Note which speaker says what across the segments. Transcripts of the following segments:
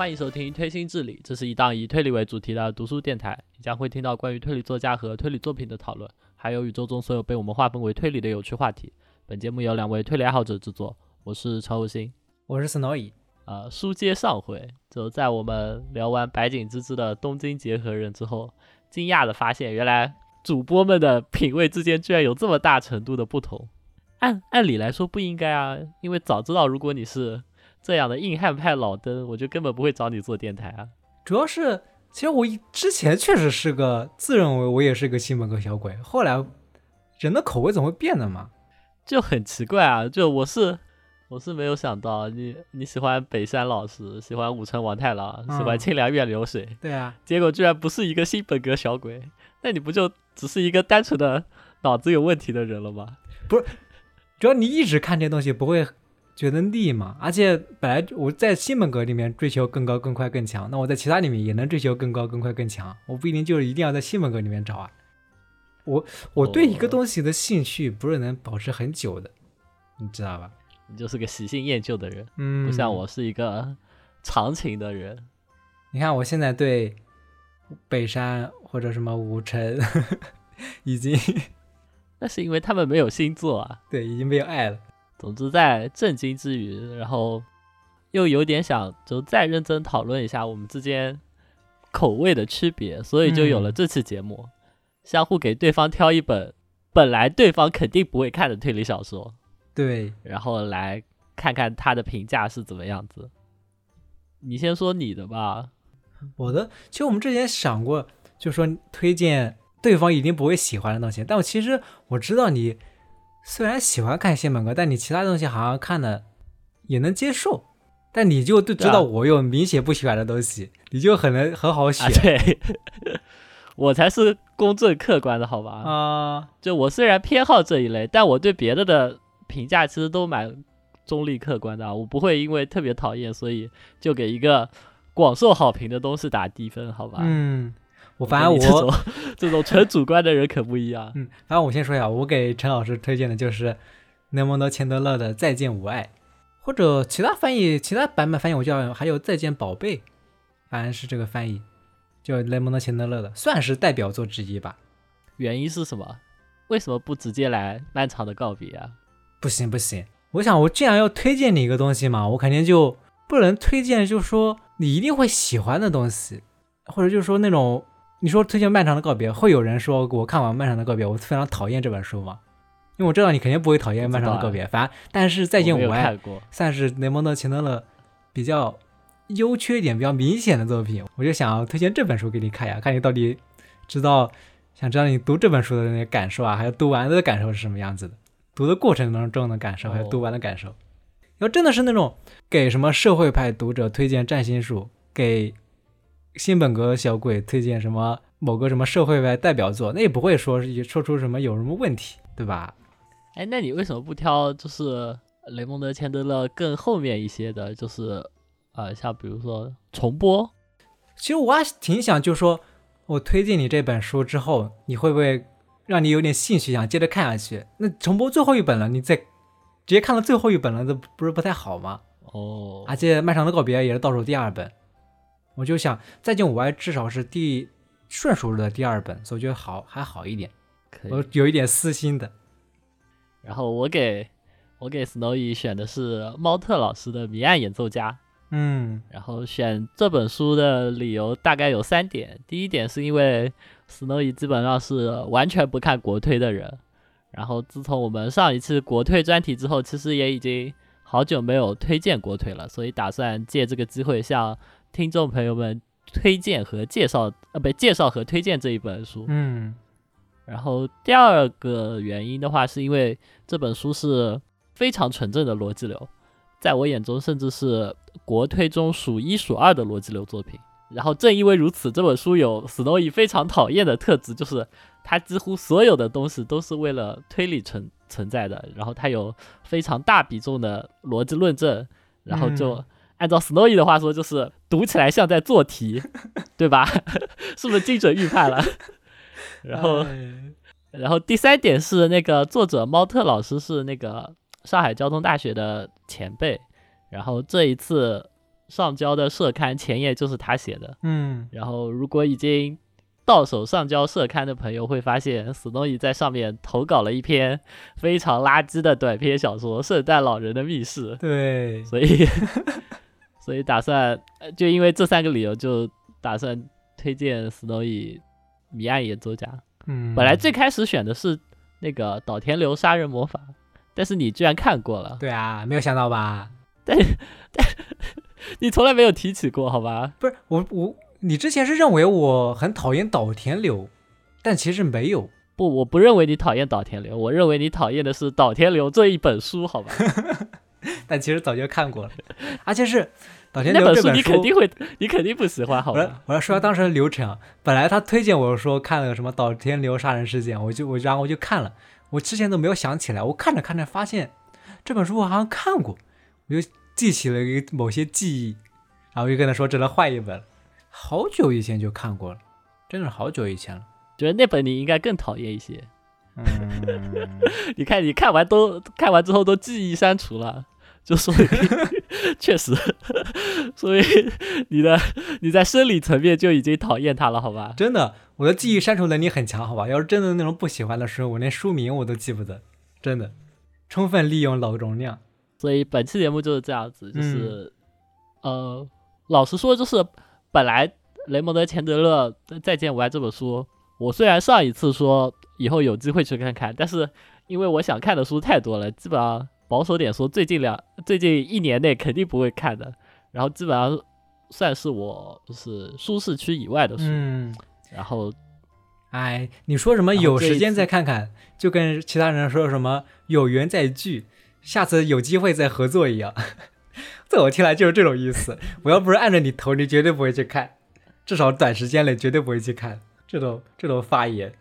Speaker 1: 欢迎收听《推心置理》，这是一档以推理为主题的读书电台。你将会听到关于推理作家和推理作品的讨论，还有宇宙中所有被我们划分为推理的有趣话题。本节目由两位推理爱好者制作，我是常有心，
Speaker 2: 我是 Snowy。
Speaker 1: 呃，书接上回，就在我们聊完白井之之的东京结合人之后，惊讶的发现，原来主播们的品味之间居然有这么大程度的不同。按按理来说不应该啊，因为早知道如果你是这样的硬汉派老登，我就根本不会找你做电台啊。
Speaker 2: 主要是，其实我之前确实是个自认为我也是个新本格小鬼，后来人的口味总会变的嘛，
Speaker 1: 就很奇怪啊。就我是我是没有想到你你喜欢北山老师，喜欢武城王太郎，喜欢清凉院流水，
Speaker 2: 对啊，
Speaker 1: 结果居然不是一个新本格小鬼，那你不就只是一个单纯的脑子有问题的人了吗？
Speaker 2: 不是，主要你一直看这些东西不会觉得腻嘛？而且本来我在新本格里面追求更高、更快、更强，那我在其他里面也能追求更高、更快、更强，我不一定就是一定要在新本格里面找啊。我我对一个东西的兴趣不是能保持很久的，你知道吧？
Speaker 1: 你就是个喜新厌旧的人，
Speaker 2: 嗯，
Speaker 1: 不像我是一个长情的人。
Speaker 2: 你看我现在对北山或者什么武城 已经
Speaker 1: 那是因为他们没有星座啊。
Speaker 2: 对已经没有爱了。
Speaker 1: 总之，在震惊之余，然后又有点想就再认真讨论一下我们之间口味的区别，所以就有了
Speaker 2: 嗯
Speaker 1: 这期节目，相互给对方挑一本本来对方肯定不会看的推理小说，
Speaker 2: 对，
Speaker 1: 然后来看看他的评价是怎么样子。你先说你的吧。
Speaker 2: 我的其实我们之前想过，就说推荐对方一定不会喜欢的东西，但我其实我知道你虽然喜欢看新本格，但你其他东西好像看的也能接受。但你就都知道我有明显不喜欢的东西，你就很能很好选
Speaker 1: 啊，对，我才是公正客观的好吧？
Speaker 2: 啊。
Speaker 1: 就我虽然偏好这一类，但我对别的的评价其实都蛮中立客观的啊。我不会因为特别讨厌，所以就给一个广受好评的东西打低分，好吧？
Speaker 2: 嗯，我
Speaker 1: 我
Speaker 2: 反正我
Speaker 1: 种这种纯主观的人可不一样。
Speaker 2: 嗯，反正我先说一下，我给陈老师推荐的就是雷蒙德·钱德勒的《再见无爱》，或者其他翻译、其他版本翻译我叫还有《再见宝贝》，反正是这个翻译，就雷蒙德·钱德勒的，算是代表作之一吧。
Speaker 1: 原因是什么？为什么不直接来漫长的告别啊？
Speaker 2: 不行不行，我想我既然要推荐你一个东西嘛，我肯定就不能推荐，就是说你一定会喜欢的东西，或者就是说那种你说推荐《漫长的告别》，会有人说我看完《漫长的告别》，我非常讨厌这本书吗？因为我知道你肯定不会讨厌《漫长的告别》，反正但是《再见
Speaker 1: 我
Speaker 2: 爱》
Speaker 1: 过。
Speaker 2: 算是雷蒙德·钱德勒比较优缺点比较明显的作品，我就想要推荐这本书给你看呀，看你到底知道想知道你读这本书的那个感受啊，还有读完的感受是什么样子的，读的过程当中的感受，还有读完的感受。要真的是那种给什么社会派读者推荐占星术，给新本格小鬼推荐什么某个什么社会派代表作，那也不会说是说出什么有什么问题，对吧？
Speaker 1: 哎，那你为什么不挑就是雷蒙德·钱德勒更后面一些的？就是呃，像比如说重播，
Speaker 2: 其实我还挺想，就说我推荐你这本书之后，你会不会让你有点兴趣，想接着看下去？那重播最后一本了，你再直接看到最后一本了，这不是不太好吗？
Speaker 1: 哦，
Speaker 2: 而且《漫长的告别》也是倒数第二本，我就想《再见我爱》至少是第顺数的第二本，所以我觉得好还好一点，
Speaker 1: 可以。
Speaker 2: 我有一点私心的。
Speaker 1: 然后我给我给 Snowy 选的是猫特老师的《谜案演奏家》，
Speaker 2: 嗯
Speaker 1: 然后选这本书的理由大概有三点。第一点是因为 Snowy 基本上是完全不看国推的人，然后自从我们上一次国推专题之后，其实也已经好久没有推荐国推了，所以打算借这个机会向听众朋友们推荐和介绍，呃，不，介绍和推荐这一本书。
Speaker 2: 嗯
Speaker 1: 然后第二个原因的话，是因为这本书是非常纯正的逻辑流，在我眼中甚至是国推中数一数二的逻辑流作品。然后正因为如此，这本书有 Snowy 非常讨厌的特质，就是它几乎所有的东西都是为了推理存存在的。然后它有非常大比重的逻辑论证，然后就
Speaker 2: 嗯
Speaker 1: 按照 Snowy 的话说，就是读起来像在做题，对吧？是不是精准预判了？然后。
Speaker 2: 哎
Speaker 1: 然后第三点是那个作者猫特老师是那个上海交通大学的前辈，然后这一次上交的社刊前页就是他写的。
Speaker 2: 嗯，
Speaker 1: 然后如果已经到手上交社刊的朋友会发现，Snowy 在上面投稿了一篇非常垃圾的短篇小说《圣诞老人的密室》，
Speaker 2: 对，
Speaker 1: 所以所以打算呃就因为这三个理由，就打算推荐 Snowy《谜案演奏家》。
Speaker 2: 嗯，
Speaker 1: 本来最开始选的是那个岛田流杀人魔法，但是你居然看过了，
Speaker 2: 对啊，没有想到吧？
Speaker 1: 但 但 你从来没有提起过，好吧？
Speaker 2: 不是我我，你之前是认为我很讨厌岛田流，但其实没有。
Speaker 1: 不，我不认为你讨厌岛田流，我认为你讨厌的是岛田流这一本书，好吧？
Speaker 2: 但其实早就看过了，而且是岛田
Speaker 1: 那本书
Speaker 2: 流这本
Speaker 1: 你肯定会，你肯定不喜欢，好吧？
Speaker 2: 我要说下当时的流程啊。本来他推荐我说看了什么岛田流杀人事件，我就我然后我就看了，我之前都没有想起来，我看着看着发现这本书我好像看过，我就记起了一个某些记忆，然后我就跟他说只能换一本。好久以前就看过了，真的是好久以前了。
Speaker 1: 觉得那本你应该更讨厌一些。
Speaker 2: 嗯，
Speaker 1: 你看，你看完都看完之后都记忆删除了，就说明 确实，所以你的你在生理层面就已经讨厌他了，好吧？
Speaker 2: 真的，我的记忆删除能力很强，好吧？要是真的那种不喜欢的书，我连书名我都记不得，真的，充分利用脑容量。
Speaker 1: 所以本期节目就是这样子，就是、呃，老实说，就是本来雷蒙德·钱德勒《再见我爱》这本书，我虽然上一次说以后有机会去看看，但是因为我想看的书太多了，基本上保守点说，最近两最近一年内肯定不会看的，然后基本上算是我就是舒适区以外的书，
Speaker 2: 嗯，
Speaker 1: 然后
Speaker 2: 哎，你说什么有时间再看看，就跟其他人说什么有缘再聚，下次有机会再合作一样。在我听来就是这种意思。我要不是按着你头，你绝对不会去看，至少短时间内绝对不会去看这种这种发言。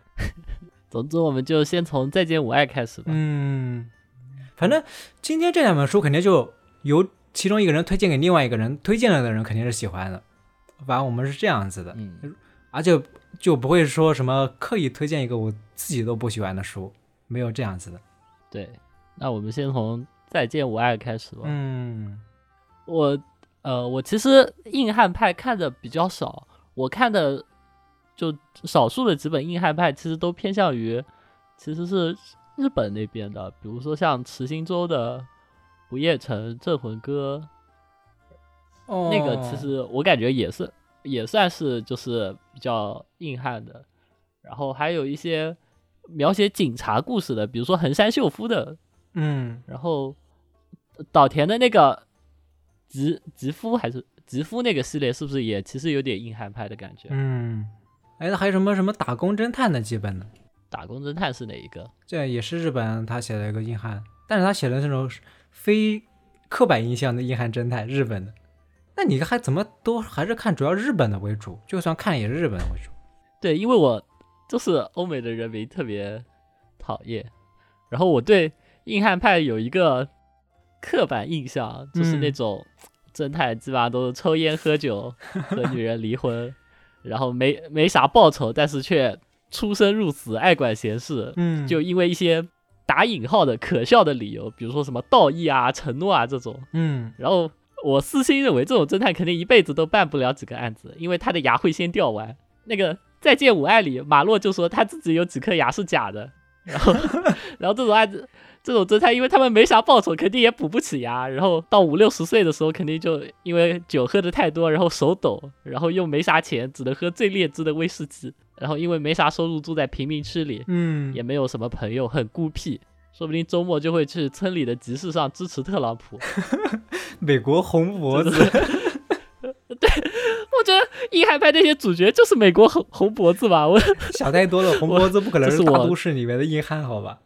Speaker 1: 总之我们就先从《再见我爱》开始吧。
Speaker 2: 嗯，反正今天这两本书肯定就由其中一个人推荐给另外一个人，推荐了的人肯定是喜欢的。反正我们是这样子的，
Speaker 1: 嗯，
Speaker 2: 而且就不会说什么刻意推荐一个我自己都不喜欢的书，没有这样子的。
Speaker 1: 对，那我们先从《再见我爱》开始吧。
Speaker 2: 嗯
Speaker 1: 我呃，我其实硬汉派看的比较少，我看的就少数的几本硬汉派，其实都偏向于其实是日本那边的，比如说像池心洲的《不夜城镇魂歌》，
Speaker 2: 哦
Speaker 1: 那个其实我感觉也是也算是就是比较硬汉的，然后还有一些描写警察故事的，比如说横山秀夫的
Speaker 2: 嗯
Speaker 1: 然后呃岛田的那个吉吉夫还是吉夫那个系列，是不是也其实有点硬汉派的感觉？
Speaker 2: 嗯，哎，那还有什么什么打工侦探的基本呢？
Speaker 1: 打工侦探是哪一个？
Speaker 2: 这也是日本他写的一个硬汉，但是他写的那种非刻板印象的硬汉侦探，日本的。那你还怎么都还是看主要日本的为主？就算看也是日本的为主。
Speaker 1: 对，因为我就是欧美的人民特别讨厌，然后我对硬汉派有一个刻板印象，就是那
Speaker 2: 嗯
Speaker 1: 种侦探基本上都是抽烟喝酒和女人离婚，然后没没啥报酬，但是却出生入死，爱管闲事，
Speaker 2: 嗯
Speaker 1: 就因为一些打引号的可笑的理由，比如说什么道义啊、承诺啊这种。
Speaker 2: 嗯
Speaker 1: 然后我私心认为，这种侦探肯定一辈子都办不了几个案子，因为他的牙会先掉完。那个《再见我爱》里，马洛就说他自己有几颗牙是假的，然后，然后这种案子，这种侦探，因为他们没啥报酬，肯定也补不起牙。然后到五六十岁的时候，肯定就因为酒喝的太多，然后手抖，然后又没啥钱，只能喝最劣质的威士忌。然后因为没啥收入，住在贫民区里，
Speaker 2: 嗯
Speaker 1: 也没有什么朋友，很孤僻，说不定周末就会去村里的集市上支持特朗普。
Speaker 2: 美国红脖子，对
Speaker 1: 我觉得硬汉派那些主角就是美国红红脖子吧，我
Speaker 2: 想太多了。红脖子不可能
Speaker 1: 是我
Speaker 2: 是大都市里面的硬汉，好吧？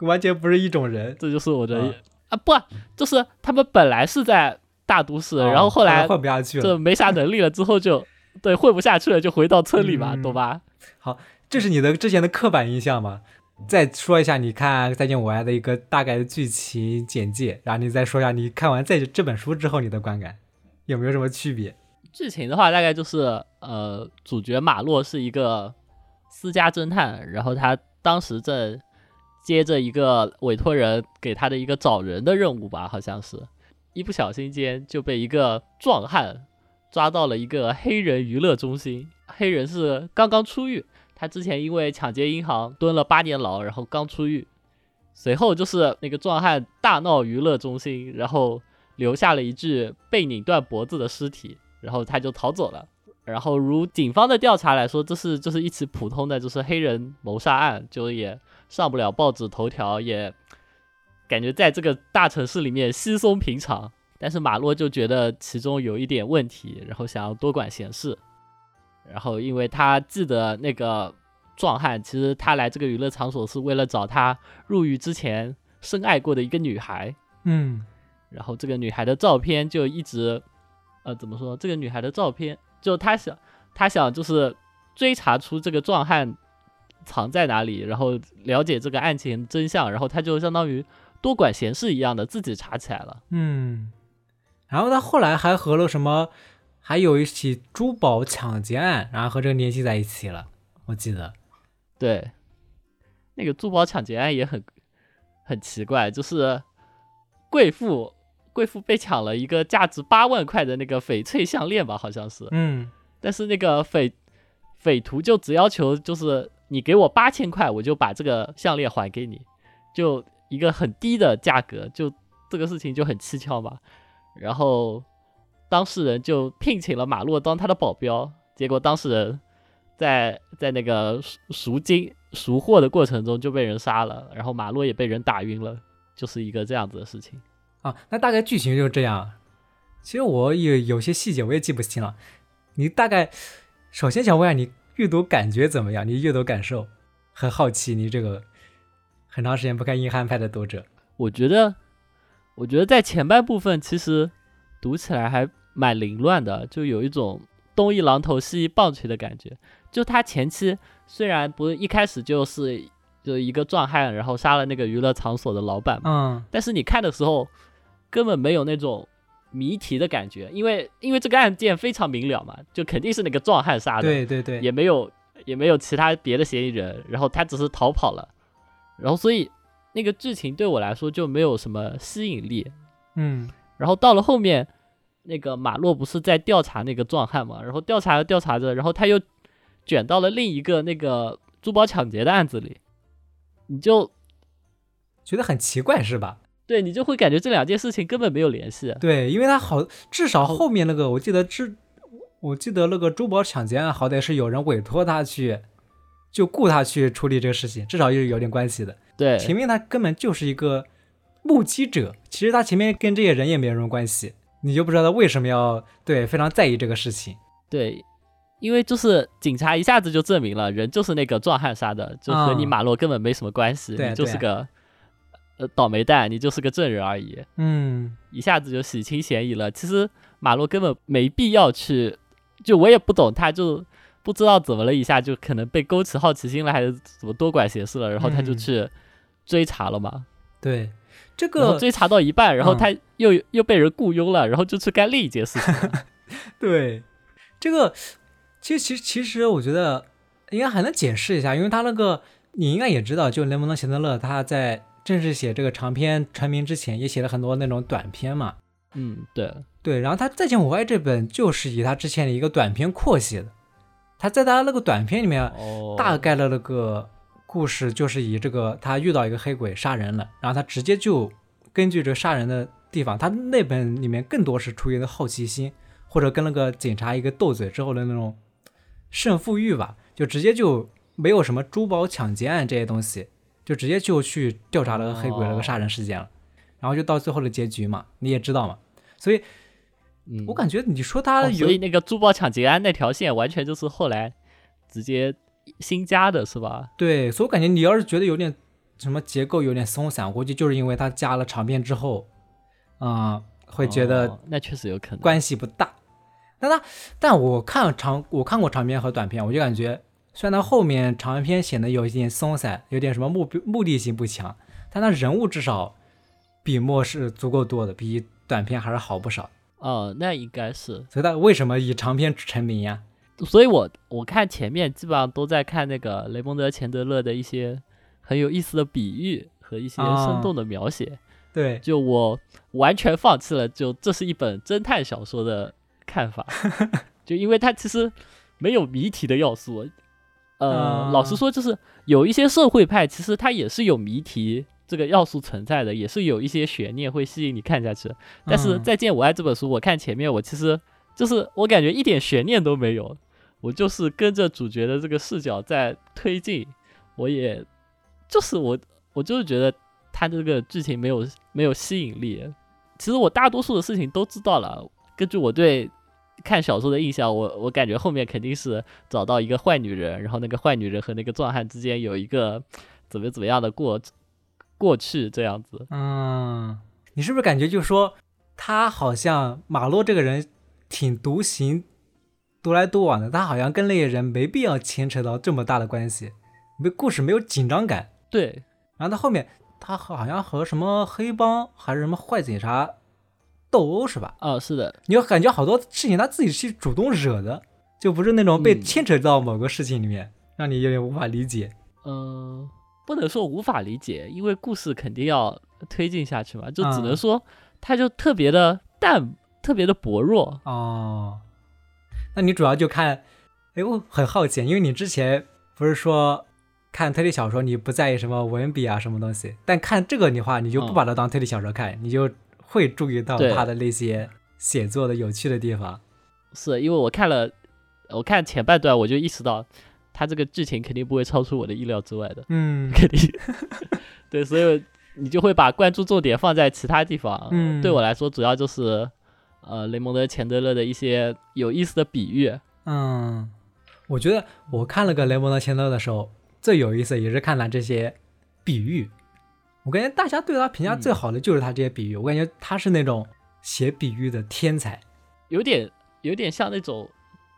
Speaker 2: 完全不是一种人。
Speaker 1: 这就是我的、
Speaker 2: 啊
Speaker 1: 啊不，就是他们本来是在大都市，然后后来
Speaker 2: 哦混不下去了。
Speaker 1: 这没啥能力了之后就对混不下去了，就回到村里嘛，
Speaker 2: 嗯
Speaker 1: 懂吧？
Speaker 2: 好这是你的之前的刻板印象吗？再说一下你看《再见我爱》的一个大概的剧情简介，然后你再说一下你看完这这本书之后你的观感，有没有什么区别？
Speaker 1: 剧情的话，大概就是呃，主角马洛是一个私家侦探，然后他当时正接着一个委托人给他的一个找人的任务吧，好像是。一不小心间就被一个壮汉抓到了一个黑人娱乐中心。黑人是刚刚出狱，他之前因为抢劫银行蹲了八年牢，然后刚出狱。随后就是那个壮汉大闹娱乐中心，然后留下了一具被拧断脖子的尸体，然后他就逃走了。然后如警方的调查来说，这是就是一起普通的就是黑人谋杀案，就也上不了报纸头条，也感觉在这个大城市里面稀松平常。但是马洛就觉得其中有一点问题，然后想要多管闲事。然后因为他记得那个壮汉，其实他来这个娱乐场所是为了找他入狱之前深爱过的一个女孩。
Speaker 2: 嗯
Speaker 1: 然后这个女孩的照片就一直，呃，怎么说？这个女孩的照片，就他想，他想就是追查出这个壮汉藏在哪里，然后了解这个案情真相，然后他就相当于多管闲事一样的自己查起来了。
Speaker 2: 嗯，然后他后来还和了什么，还有一起珠宝抢劫案，然后和这个联系在一起了，我记得。
Speaker 1: 对，那个珠宝抢劫案也很很奇怪，就是贵妇贵妇被抢了一个价值八万块的那个翡翠项链吧，好像是。
Speaker 2: 嗯
Speaker 1: 但是那个匪匪徒就只要求就是你给我八千块，我就把这个项链还给你，就一个很低的价格，就这个事情就很蹊跷嘛。然后当事人就聘请了马洛当他的保镖，结果当事人在在那个赎赎金赎货的过程中就被人杀了，然后马洛也被人打晕了，就是一个这样子的事情。
Speaker 2: 啊，那大概剧情就是这样。其实我有有些细节我也记不清了。你大概首先想问下你阅读感觉怎么样？你阅读感受很好奇，你这个很长时间不看硬汉派的读者，
Speaker 1: 我觉得，我觉得在前半部分其实读起来还蛮凌乱的，就有一种东一榔头西一棒槌的感觉。就他前期虽然不是一开始就是就一个壮汉，然后杀了那个娱乐场所的老板嘛，
Speaker 2: 嗯
Speaker 1: 但是你看的时候根本没有那种谜题的感觉，因为因为这个案件非常明了嘛，就肯定是那个壮汉杀的，
Speaker 2: 对对对，
Speaker 1: 也没有也没有其他别的嫌疑人，然后他只是逃跑了，然后所以那个剧情对我来说就没有什么吸引力。
Speaker 2: 嗯
Speaker 1: 然后到了后面，那个马洛不是在调查那个壮汉嘛，然后调查着调查着，然后他又卷到了另一个那个珠宝抢劫的案子里，你就
Speaker 2: 觉得很奇怪是吧？
Speaker 1: 对你就会感觉这两件事情根本没有联系。
Speaker 2: 对，因为他好，至少后面那个我记得之，我记得那个珠宝抢劫案，好歹是有人委托他去，就雇他去处理这个事情，至少是有点关系的。
Speaker 1: 对，
Speaker 2: 前面他根本就是一个目击者，其实他前面跟这些人也没有什么关系，你就不知道他为什么要对非常在意这个事情。
Speaker 1: 对，因为就是警察一下子就证明了人就是那个壮汉杀的，就和你
Speaker 2: 嗯
Speaker 1: 马洛根本没什么关系，
Speaker 2: 对
Speaker 1: 你就是个呃倒霉蛋，你就是个证人而已，
Speaker 2: 嗯，
Speaker 1: 一下子就洗清嫌疑了。其实马洛根本没必要去，就我也不懂，他就不知道怎么了，一下就可能被勾起好奇心了，还是怎么多管闲事了，然后他就
Speaker 2: 嗯
Speaker 1: 去追查了嘛。
Speaker 2: 对，这个
Speaker 1: 追查到一半，然后
Speaker 2: 嗯
Speaker 1: 他又、又被人雇佣了，然后就去干另一件事情了。
Speaker 2: 对这个，其实其实其实我觉得应该还能解释一下，因为他那个你应该也知道，就雷蒙德·钱德勒他在正式写这个长篇成名之前，也写了很多那种短篇嘛。
Speaker 1: 嗯，对，
Speaker 2: 对，然后他《再见我爱》这本就是以他之前的一个短篇扩写的，他在他那个短篇里面
Speaker 1: 哦，
Speaker 2: 大概的那个故事就是以这个他遇到一个黑鬼杀人了，然后他直接就根据这个杀人的地方，他那本里面更多是出于的好奇心，或者跟那个警察一个斗嘴之后的那种胜负欲吧，就直接就没有什么珠宝抢劫案这些东西，就直接就去调查那个黑鬼那个杀人事件了，然后就到最后的结局嘛，你也知道嘛，所以
Speaker 1: 嗯，
Speaker 2: 我感觉你说他有、
Speaker 1: 哦所以那个珠宝抢劫案那条线完全就是后来直接新加的，是吧？
Speaker 2: 对，所以我感觉你要是觉得有点什么结构有点松散，我估计就是因为他加了长篇之后，嗯，会觉得
Speaker 1: 哦那确实有可能。
Speaker 2: 关系不大。但他，但我看长，我看过长篇和短篇，我就感觉虽然他后面长篇显得有一点松散，有点什么目标目的性不强，但他人物至少笔墨是足够多的，比短篇还是好不少。
Speaker 1: 哦，那应该是。
Speaker 2: 所以他为什么以长篇成名呀？
Speaker 1: 所以我我看前面基本上都在看那个雷蒙德·钱德勒的一些很有意思的比喻和一些
Speaker 2: 啊
Speaker 1: 生动的描写，
Speaker 2: 对，
Speaker 1: 就我完全放弃了，就这是一本侦探小说的看法，就因为它其实没有谜题的要素。呃，
Speaker 2: 嗯
Speaker 1: 老实说，就是有一些社会派，其实它也是有谜题这个要素存在的，也是有一些悬念会吸引你看下去。但是《
Speaker 2: 嗯
Speaker 1: 再见我爱》这本书，我看前面，我其实就是我感觉一点悬念都没有，我就是跟着主角的这个视角在推进，我也就是我我就是觉得它这个剧情没有没有吸引力。其实我大多数的事情都知道了，根据我对看小说的印象，我我感觉后面肯定是找到一个坏女人，然后那个坏女人和那个壮汉之间有一个怎么怎么样的过过去这样子。
Speaker 2: 嗯，你是不是感觉就是说，他好像马洛这个人挺独行、独来独往的，他好像跟那些人没必要牵扯到这么大的关系，没故事没有紧张感。
Speaker 1: 对，
Speaker 2: 然后他后面，他好像和什么黑帮还是什么坏警察斗殴是吧？
Speaker 1: 哦，是的，
Speaker 2: 你要感觉好多事情他自己去主动惹的，就不是那种被
Speaker 1: 嗯
Speaker 2: 牵扯到某个事情里面，让你有点无法理解。
Speaker 1: 嗯、不能说无法理解，因为故事肯定要推进下去嘛，就只能
Speaker 2: 嗯
Speaker 1: 说他就特别的淡，特别的薄弱。
Speaker 2: 哦，那你主要就看，哎，我很好奇，因为你之前不是说看推理小说你不在意什么文笔啊什么东西，但看这个的话，你就不
Speaker 1: 嗯
Speaker 2: 把它当推理小说看，你就会注意到他的那些写作的有趣的地方。
Speaker 1: 是因为我看了，我看前半段我就意识到，他这个剧情肯定不会超出我的意料之外的，
Speaker 2: 嗯
Speaker 1: 肯定。对，所以你就会把关注重点放在其他地方。
Speaker 2: 嗯
Speaker 1: 对我来说，主要就是呃雷蒙德·钱德勒的一些有意思的比喻。
Speaker 2: 嗯，我觉得我看了个雷蒙德·钱德勒的时候，最有意思也是看了这些比喻。我感觉大家对他评价最好的就是他这些比喻，我感觉他是那种写比喻的天才。
Speaker 1: 有点有点像那种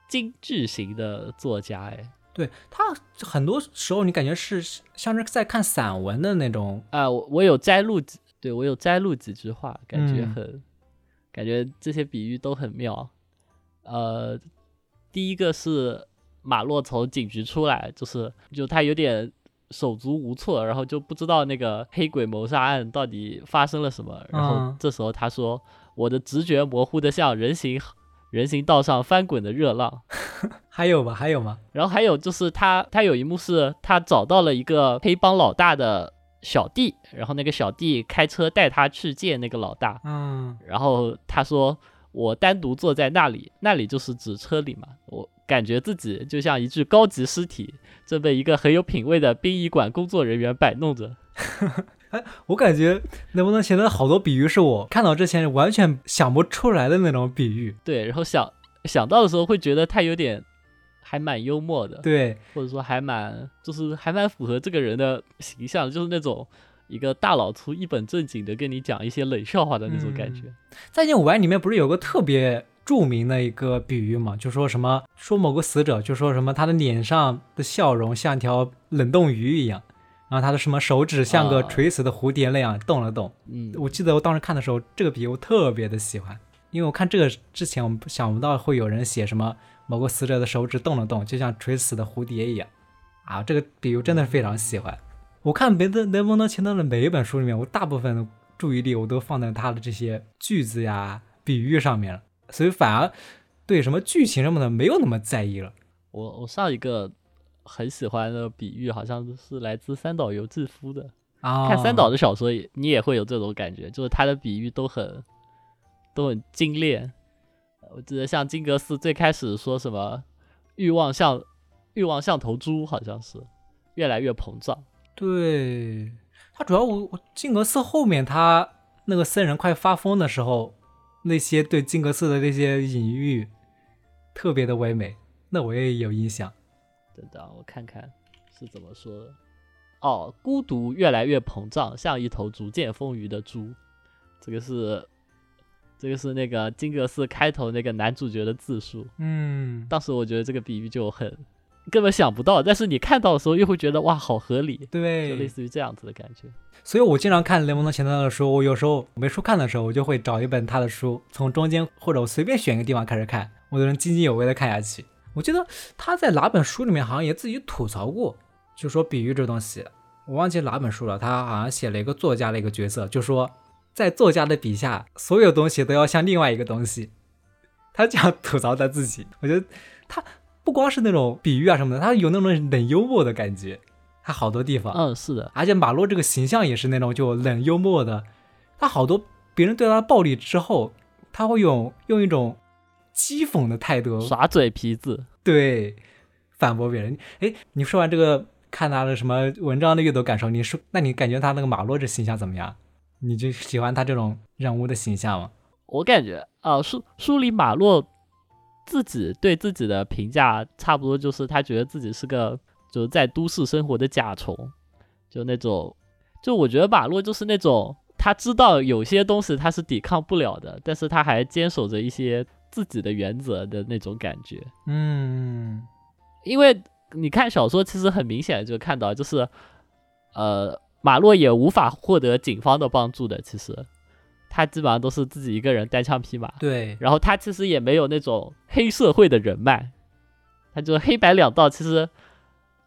Speaker 1: 精致型的作家，哎，
Speaker 2: 对他很多时候你感觉是像是在看散文的那种，
Speaker 1: 啊，我我有摘录几，对我有摘录几句话，感觉
Speaker 2: 嗯
Speaker 1: 很，感觉这些比喻都很妙。呃，第一个是马洛从警局出来，就是就他有点手足无措，然后就不知道那个黑鬼谋杀案到底发生了什么。然后
Speaker 2: 嗯
Speaker 1: 这时候他说：“我的直觉模糊的像人行人行道上翻滚的热浪。”
Speaker 2: 还有吗，还有吗？
Speaker 1: 然后还有就是他，他有一幕是他找到了一个黑帮老大的小弟，然后那个小弟开车带他去见那个老大，
Speaker 2: 嗯
Speaker 1: 然后他说我单独坐在那里，那里就是指车里嘛，我感觉自己就像一具高级尸体，正被一个很有品位的殡仪馆工作人员摆弄着。
Speaker 2: 哎 我感觉能不能写的好多比喻是我看到之前完全想不出来的那种比喻。
Speaker 1: 对，然后想想到的时候会觉得他有点还蛮幽默的，
Speaker 2: 对，
Speaker 1: 或者说还蛮就是还蛮符合这个人的形象，就是那种一个大老粗一本正经的跟你讲一些冷笑话的那种感觉。
Speaker 2: 再见五爱里面不是有个特别著名的一个比喻嘛？就说什么说某个死者，就说什么他的脸上的笑容像条冷冻鱼一样，然后他的什么手指像个
Speaker 1: 啊
Speaker 2: 垂死的蝴蝶那样动了动。
Speaker 1: 嗯，
Speaker 2: 我记得我当时看的时候，这个比喻我特别的喜欢，因为我看这个之前我们想不到会有人写什么某个死者的手指动了动，就像垂死的蝴蝶一样啊，这个比喻真的是非常喜欢。我看别的雷蒙德·钱德勒每一本书里面，我大部分的注意力我都放在他的这些句子呀、比喻上面了，所以反而对什么剧情什么的没有那么在意了。
Speaker 1: 我我上一个很喜欢的比喻好像是来自三岛由纪夫的。
Speaker 2: 啊，
Speaker 1: 看三岛的小说也，你也会有这种感觉，就是他的比喻都很都很精炼。我记得像金阁寺最开始说什么欲望像欲望像头猪，好像是越来越膨胀。
Speaker 2: 对他主要我我金阁寺后面他那个僧人快发疯的时候，那些对金阁寺的那些隐喻特别的唯美，那我也有印象。
Speaker 1: 等等，我看看是怎么说的。哦，孤独越来越膨胀，像一头逐渐丰腴的猪。这个是这个是那个金阁寺开头那个男主角的自述。
Speaker 2: 嗯，
Speaker 1: 当时我觉得这个比喻就很根本想不到，但是你看到的时候又会觉得哇，好合理，对就类，似于这样子的感觉。
Speaker 2: 所以我经常看雷蒙德·钱德勒的书，我有时候没书看的时候，我就会找一本他的书，从中间或者我随便选一个地方开始看，我都能津津有味的看下去。我记得他在哪本书里面好像也自己吐槽过，就说比喻这东西，我忘记哪本书了。他好像写了一个作家的一个角色，就说在作家的笔下，所有东西都要像另外一个东西。他这样吐槽他自己，我觉得他不光是那种比喻啊什么的，他有那种冷幽默的感觉。他好多地方，
Speaker 1: 嗯，是的，
Speaker 2: 而且马洛这个形象也是那种就冷幽默的。他好多别人对他暴力之后，他会用用一种讥讽的态度
Speaker 1: 耍嘴皮子，
Speaker 2: 对反驳别人。哎，你说完这个，看他的什么文章的阅读感受，你说，那你感觉他那个马洛这形象怎么样？你就喜欢他这种人物的形象吗？
Speaker 1: 我感觉啊，书书里马洛自己对自己的评价，差不多就是他觉得自己是个。就是在都市生活的甲虫，就那种，就我觉得马洛就是那种，他知道有些东西他是抵抗不了的，但是他还坚守着一些自己的原则的那种感觉。
Speaker 2: 嗯，
Speaker 1: 因为你看小说，其实很明显就看到，就是，呃，马洛也无法获得警方的帮助的，其实他基本上都是自己一个人单枪匹马。
Speaker 2: 对，
Speaker 1: 然后他其实也没有那种黑社会的人脉，他就黑白两道，其实。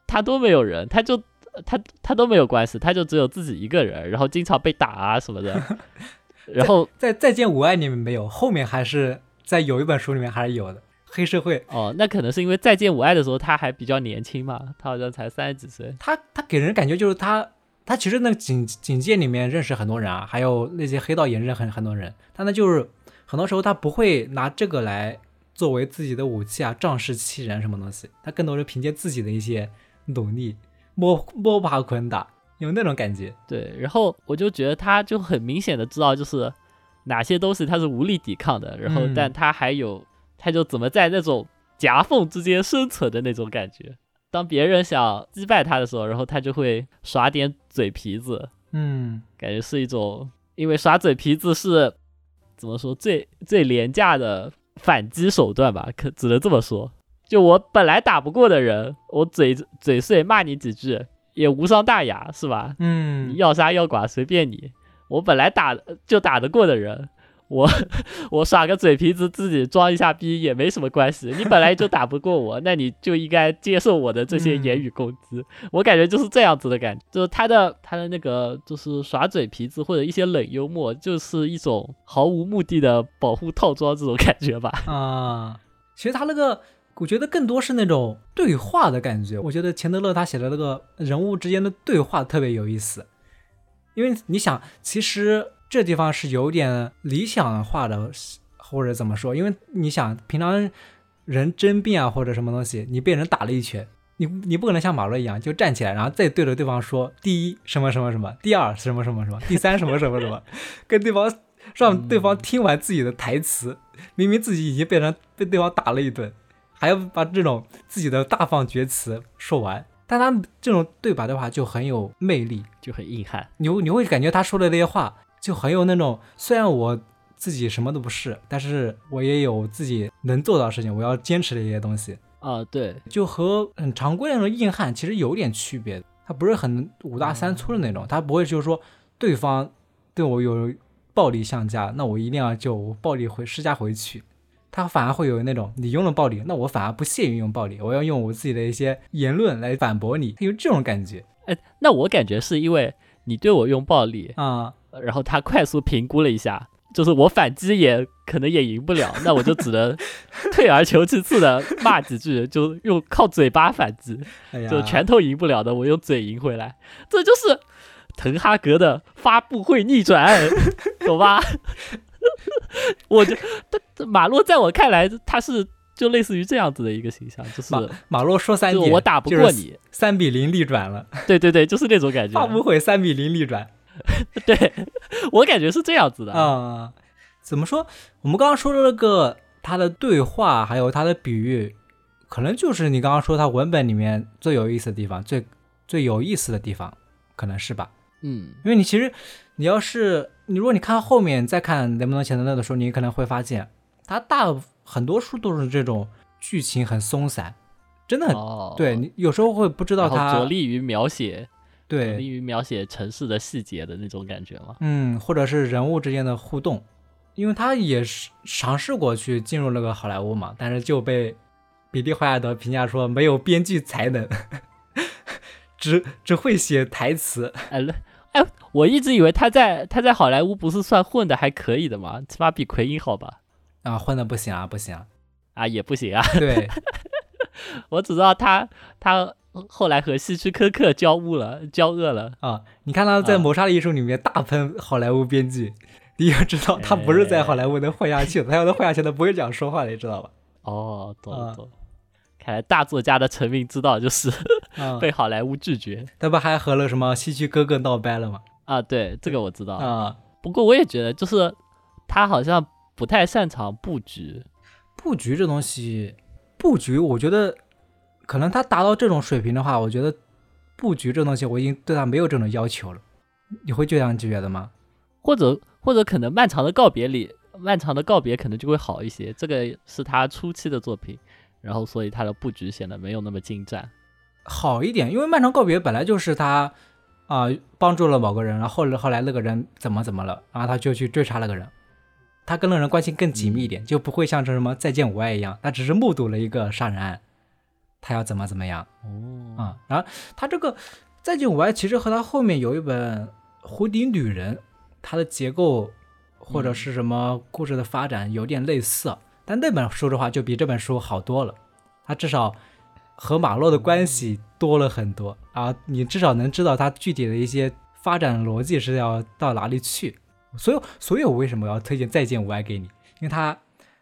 Speaker 1: 他都没有人，他就他他都没有关系，他就只有自己一个人，然后经常被打啊什么的。然后
Speaker 2: 在《再见五爱》里面没有，后面还是在有一本书里面还是有的黑社会。
Speaker 1: 哦，那可能是因为《再见五爱》的时候他还比较年轻嘛，他好像才三十几岁。
Speaker 2: 他他给人感觉就是他他其实那个警警界里面认识很多人啊，还有那些黑道也认识很很多人，但他就是很多时候他不会拿这个来作为自己的武器啊，仗势欺人什么东西，他更多是凭借自己的一些。努力摸摸爬滚打，有那种感觉。
Speaker 1: 对，然后我就觉得他就很明显的知道，就是哪些东西他是无力抵抗的，然后但他还有，他就怎么在那种夹缝之间生存的那种感觉。当别人想击败他的时候，然后他就会耍点嘴皮子。
Speaker 2: 嗯，
Speaker 1: 感觉是一种，因为耍嘴皮子是怎么说最最廉价的反击手段吧？可只能这么说。就我本来打不过的人，我嘴嘴碎骂你几句也无伤大雅，是吧？
Speaker 2: 嗯，
Speaker 1: 要杀要剐随便你。我本来打就打得过的人，我 我耍个嘴皮子自己装一下逼也没什么关系。你本来就打不过我，那你就应该接受我的这些言语攻击。我感觉就是这样子的感觉，就是他的他的那个就是耍嘴皮子或者一些冷幽默，就是一种毫无目的的保护套装这种感觉吧。
Speaker 2: 啊，其实他那个。我觉得更多是那种对话的感觉。我觉得钱德勒他写的那个人物之间的对话特别有意思，因为你想，其实这地方是有点理想化的，或者怎么说？因为你想，平常人争辩啊或者什么东西，你被人打了一拳，你你不可能像马洛一样就站起来，然后再对着对方说第一什么什么什么，第二 什么什么什么，第三什么什么什么，跟对方让对方听完自己的台词，明明自己已经被人被对方打了一顿。还要把这种自己的大放厥词说完，但他这种对白的话就很有魅力，
Speaker 1: 就很硬汉。
Speaker 2: 你你会感觉他说的那些话就很有那种，虽然我自己什么都不是，但是我也有自己能做到的事情，我要坚持的一些东西
Speaker 1: 啊。对，
Speaker 2: 就和很常规那种硬汉其实有点区别，他不是很五大三粗的那种，他不会就是说对方对我有暴力相加，那我一定要就暴力回施加回去。他反而会有那种，你用了暴力，那我反而不屑于用暴力，我要用我自己的一些言论来反驳你，他有这种感觉。
Speaker 1: 哎，那我感觉是因为你对我用暴力
Speaker 2: 啊，
Speaker 1: 然后他快速评估了一下，就是我反击也可能也赢不了，那我就只能 退而求其次的骂几句，就用靠嘴巴反击，就拳头赢不了的，我用嘴赢回来，这就是滕哈格的发布会逆转，懂吧？我就他马洛在我看来，他是就类似于这样子的一个形象，就是
Speaker 2: 马洛说三
Speaker 1: 点，我打不过你，
Speaker 2: 三比零逆转了。
Speaker 1: 对对对，就是那种感觉。
Speaker 2: 发布会三比零逆转，
Speaker 1: 对我感觉是这样子的
Speaker 2: 啊。怎么说？我们刚刚说的那个他的对话，还有他的比喻，可能就是你刚刚说他文本里面最有意思的地方，最最有意思的地方，可能是吧？
Speaker 1: 嗯，
Speaker 2: 因为你其实你要是。你如果你看后面再看能不能钱德勒的书，你可能会发现，他大很多书都是这种剧情很松散，真的很对你有时候会不知道他
Speaker 1: 着力于描写，
Speaker 2: 对，
Speaker 1: 着力于描写城市的细节的那种感觉嘛？
Speaker 2: 嗯，或者是人物之间的互动，因为他也是尝试过去进入那个好莱坞嘛，但是就被比利怀亚德评价说没有编剧才能，只只会写台词。
Speaker 1: 哎，哎，我一直以为他在他在好莱坞不是算混的还可以的嘛，起码比奎因好吧？
Speaker 2: 啊，混的不行啊，不行啊，
Speaker 1: 啊也不行啊。
Speaker 2: 对，
Speaker 1: 我只知道他他后来和希区柯克交恶了，交恶了。
Speaker 2: 啊，你看他在《谋杀的艺术》里面大喷好莱坞编剧，你要知道他不是在好莱坞能混下去的，他要能混下去，他不会这样说话的，你知道吧？
Speaker 1: 哦，懂了
Speaker 2: 啊
Speaker 1: 懂了。看来大作家的成名之道就是
Speaker 2: 啊，
Speaker 1: 被好莱坞拒绝
Speaker 2: 他不还和了什么希区柯克闹掰了吗？
Speaker 1: 啊。对，这个我知道。
Speaker 2: 啊，
Speaker 1: 不过我也觉得，就是他好像不太擅长布局。
Speaker 2: 布局这东西，布局我觉得可能他达到这种水平的话，我觉得布局这东西我已经对他没有这种要求了。你会这样觉得吗？
Speaker 1: 或者或者可能漫长的告别里，漫长的告别可能就会好一些。这个是他初期的作品，然后所以他的布局显得没有那么精湛。
Speaker 2: 好一点，因为漫长告别本来就是他啊、帮助了某个人，然后后来后来那个人怎么怎么了，然后他就去追查那个人，他跟那个人关系更紧密一点，就不会像这什么再见我爱一样，他只是目睹了一个杀人案，他要怎么怎么样
Speaker 1: 哦
Speaker 2: 啊、然后他这个再见我爱其实和他后面有一本《蝴蝶女人》，它的结构或者是什么故事的发展有点类似，啊但那本书的话就比这本书好多了，它至少和马洛的关系多了很多啊，你至少能知道他具体的一些发展逻辑是要到哪里去。所以，所以我为什么要推荐《再见我爱》给你？因为它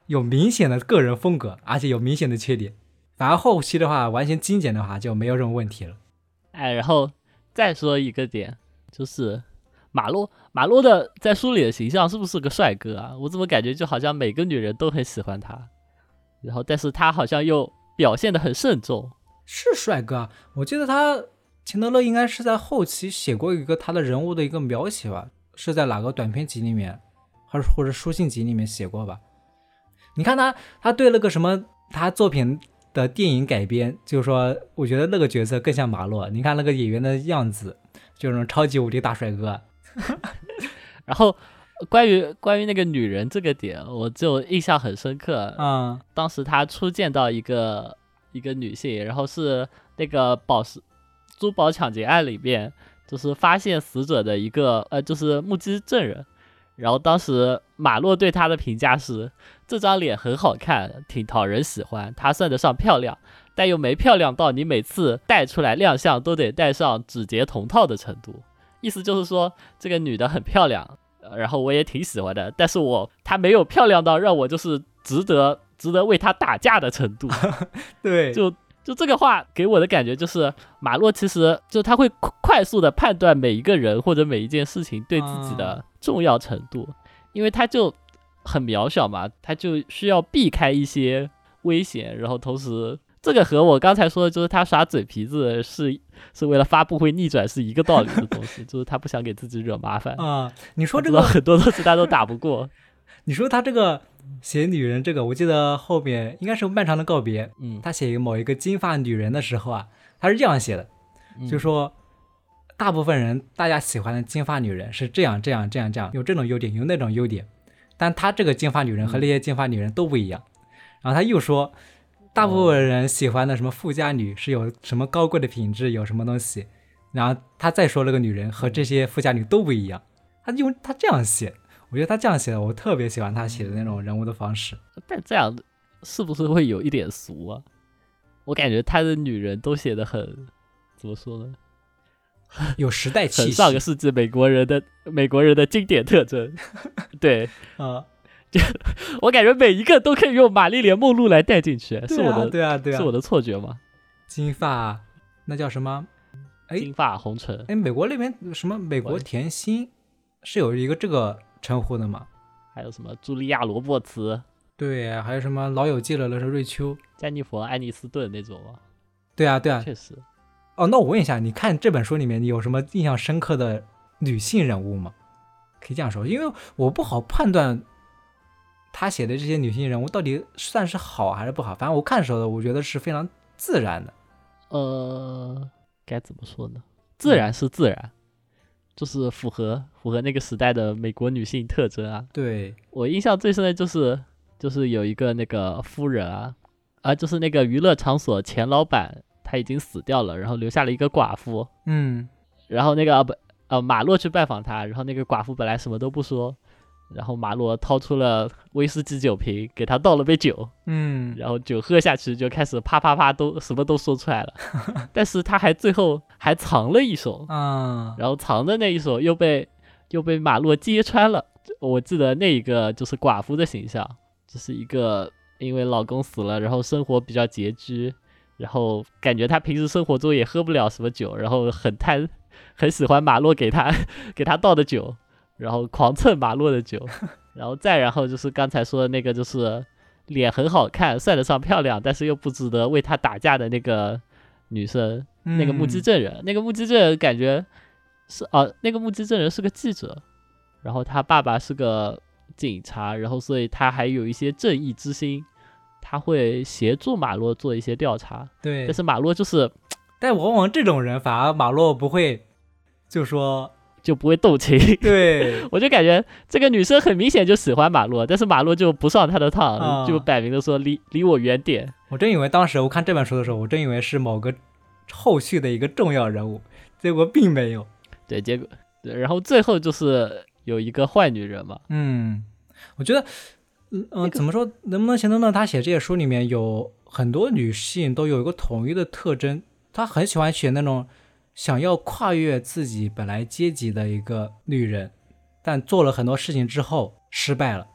Speaker 2: 有明显的个人风格，而且有明显的缺点。反而后期的话，完全精简的话就没有这种问题了。
Speaker 1: 哎，然后再说一个点，就是马洛马洛的在书里的形象是不是个帅哥啊？我怎么感觉就好像每个女人都很喜欢他，然后但是他好像又表现的很慎重。
Speaker 2: 是帅哥啊！我记得他钱德勒应该是在后期写过一个他的人物的一个描写吧，是在哪个短篇集里面，还是或者书信集里面写过吧？你看他，他对那个什么他作品的电影改编，就是说，我觉得那个角色更像马洛。你看那个演员的样子，就是超级无敌大帅哥。
Speaker 1: 然后关于关于那个女人这个点，我就印象很深刻。
Speaker 2: 嗯
Speaker 1: 当时他初见到一个一个女性，然后是那个宝石珠宝抢劫案里面，就是发现死者的一个呃，就是目击证人。然后当时马洛对她的评价是，这张脸很好看，挺讨人喜欢，她算得上漂亮，但又没漂亮到你每次带出来亮相都得带上指节同套的程度。意思就是说，这个女的很漂亮，呃然后我也挺喜欢的，但是我她没有漂亮到让我就是值得值得为她打架的程度。
Speaker 2: 对，
Speaker 1: 就就这个话给我的感觉就是，马洛其实就他会快快速的判断每一个人或者每一件事情对自己的重要程度，因为他就很渺小嘛，他就需要避开一些危险，然后同时。这个和我刚才说的，就是他耍嘴皮子是是为了发布会逆转是一个道理的东西，就是他不想给自己惹麻烦。
Speaker 2: 啊、你说这个
Speaker 1: 很多东西他都打不过，
Speaker 2: 你说他这个写女人这个，我记得后面应该是《漫长的告别》，
Speaker 1: 嗯，
Speaker 2: 他写某一个金发女人的时候啊，他是这样写的，
Speaker 1: 嗯
Speaker 2: 就说大部分人大家喜欢的金发女人是这样这样这样这样，有这种优点，有那种优点，但他这个金发女人和那些金发女人都不一样。然后他又说，大部分人喜欢的什么富家女是有什么高贵的品质，有什么东西，然后他再说那个女人和这些富家女都不一样，他用他这样写。我觉得他这样写的，我特别喜欢他写的那种人物的方式。
Speaker 1: 但这样是不是会有一点俗啊？我感觉他的女人都写的很怎么说呢？
Speaker 2: 有时代气息。
Speaker 1: 上个世纪美国人的美国人的经典特征。对
Speaker 2: 啊，就
Speaker 1: 我感觉每一个都可以用玛丽莲梦露来带进去，是我的、
Speaker 2: 对啊，对啊，
Speaker 1: 是我的错觉吗？
Speaker 2: 金发，那叫什么？哎
Speaker 1: 金发红唇，
Speaker 2: 哎，美国那边什么美国甜心是有一个这个称呼的吗？
Speaker 1: 还有什么茱莉亚·罗伯茨、
Speaker 2: 对，还有什么老友记了，那是瑞秋。
Speaker 1: 詹妮弗·爱丽斯顿那种吗？
Speaker 2: 对啊，对啊。
Speaker 1: 确实，
Speaker 2: 哦，那我问一下，你看这本书里面，你有什么印象深刻的女性人物吗？可以这样说，因为我不好判断他写的这些女性人物到底算是好还是不好。反正我看的时候，我觉得是非常自然的。
Speaker 1: 呃，该怎么说呢？自然是自然，就是符合符合那个时代的美国女性特征啊。
Speaker 2: 对，
Speaker 1: 我印象最深的就是就是有一个那个夫人啊，啊，就是那个娱乐场所前老板，他已经死掉了，然后留下了一个寡妇，
Speaker 2: 嗯。
Speaker 1: 然后那个啊不呃马洛去拜访他，然后那个寡妇本来什么都不说，然后马洛掏出了威士忌酒瓶，给他倒了杯酒，
Speaker 2: 嗯，
Speaker 1: 然后酒喝下去就开始啪啪啪都什么都说出来了，但是他还最后还藏了一手，
Speaker 2: 啊，
Speaker 1: 然后藏的那一手又被又被马洛揭穿了。我记得那一个就是寡妇的形象，就是一个因为老公死了，然后生活比较拮据，然后感觉他平时生活中也喝不了什么酒，然后很贪，很喜欢马洛给他 给他倒的酒，然后狂蹭马洛的酒，然后再然后就是刚才说的那个就是脸很好看，算得上漂亮，但是又不值得为他打架的那个女生，那个目击
Speaker 2: 嗯。
Speaker 1: 证人，那个目击证人感觉是啊，那个目击证人是个记者，然后他爸爸是个警察，然后所以他还有一些正义之心，他会协助马洛做一些调查，
Speaker 2: 对
Speaker 1: 但，是马洛就是
Speaker 2: 但往往这种人反而马洛不会，就说
Speaker 1: 就不会动情。
Speaker 2: 对，
Speaker 1: 我就感觉这个女生很明显就喜欢马洛，但是马洛就不上她的当，
Speaker 2: 啊
Speaker 1: 就摆明的说离离我远点。
Speaker 2: 我真以为当时我看这本书的时候，我真以为是某个后续的一个重要人物，结果并没有。
Speaker 1: 对，结果对，然后最后就是有一个坏女人嘛，
Speaker 2: 嗯，我觉得，嗯、呃
Speaker 1: 那个
Speaker 2: 怎么说？能不能形容呢？他写这些书里面有很多女性都有一个统一的特征，她很喜欢写那种想要跨越自己本来阶级的一个女人，但做了很多事情之后失败了。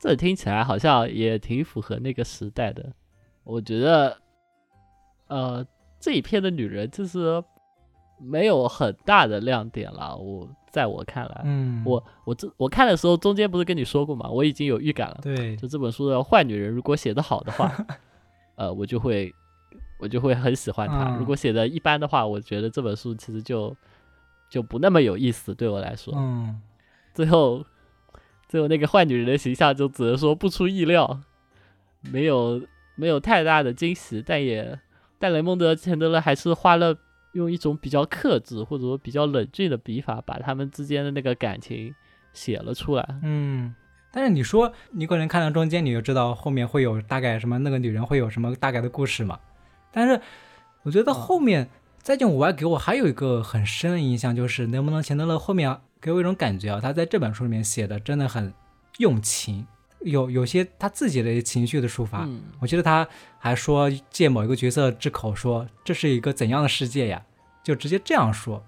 Speaker 1: 这听起来好像也挺符合那个时代的。我觉得，呃，这一篇的女人就是没有很大的亮点了。我在我看来，
Speaker 2: 嗯，
Speaker 1: 我我这我看的时候中间不是跟你说过吗？我已经有预感了。
Speaker 2: 对，
Speaker 1: 就这本书的坏女人，如果写得好的话，呃，我就会我就会很喜欢她。
Speaker 2: 嗯
Speaker 1: 如果写的一般的话，我觉得这本书其实就就不那么有意思，对我来说。
Speaker 2: 嗯，
Speaker 1: 最后，最后那个坏女人的形象就只能说不出意料，没有没有太大的惊喜，但也但雷蒙德·钱德勒还是花了用一种比较克制或者说比较冷峻的笔法，把他们之间的那个感情写了出来。
Speaker 2: 嗯，但是你说你可能看到中间，你就知道后面会有大概什么那个女人会有什么大概的故事嘛。但是我觉得
Speaker 1: 啊
Speaker 2: 后面《再见我爱》给我还有一个很深的印象，就是能不能钱德勒后面给我一种感觉啊，他在这本书里面写的真的很用情，有有些他自己的情绪的抒发。
Speaker 1: 嗯，
Speaker 2: 我记得他还说借某一个角色之口说这是一个怎样的世界呀，就直接这样说。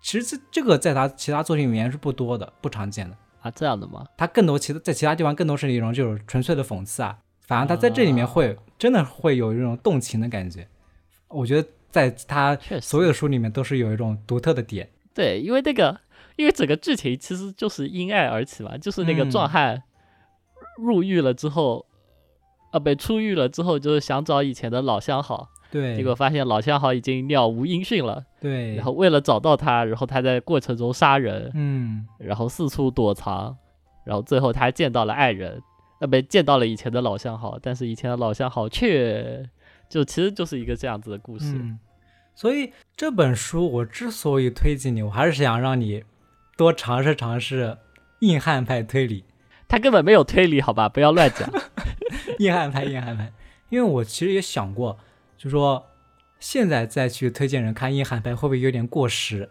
Speaker 2: 其实这这个在他其他作品里面是不多的，不常见的。
Speaker 1: 啊，这样的吗？
Speaker 2: 他更多其他在其他地方更多是一种就是纯粹的讽刺啊，反而他在这里面会、真的会有一种动情的感觉。我觉得在他，所有的书里面都是有一种独特的点。
Speaker 1: 对，因为那个，因为整个剧情其实就是因爱而起嘛，就是那个
Speaker 2: 嗯
Speaker 1: 壮汉入狱了之后，啊，被出狱了之后，就是想找以前的老相好，
Speaker 2: 对，
Speaker 1: 结果发现老相好已经杳无音讯了，
Speaker 2: 对，
Speaker 1: 然后为了找到他，然后他在过程中杀人，
Speaker 2: 嗯，
Speaker 1: 然后四处躲藏，然后最后他见到了爱人，呃，不，见到了以前的老相好，但是以前的老相好却就其实就是一个这样子的故事。
Speaker 2: 嗯，所以这本书我之所以推荐你，我还是想让你多尝试尝试硬汉派推理，
Speaker 1: 他根本没有推理，好吧，不要乱讲。
Speaker 2: 硬汉派，硬汉派。因为我其实也想过，就说现在再去推荐人看硬汉派，会不会有点过时？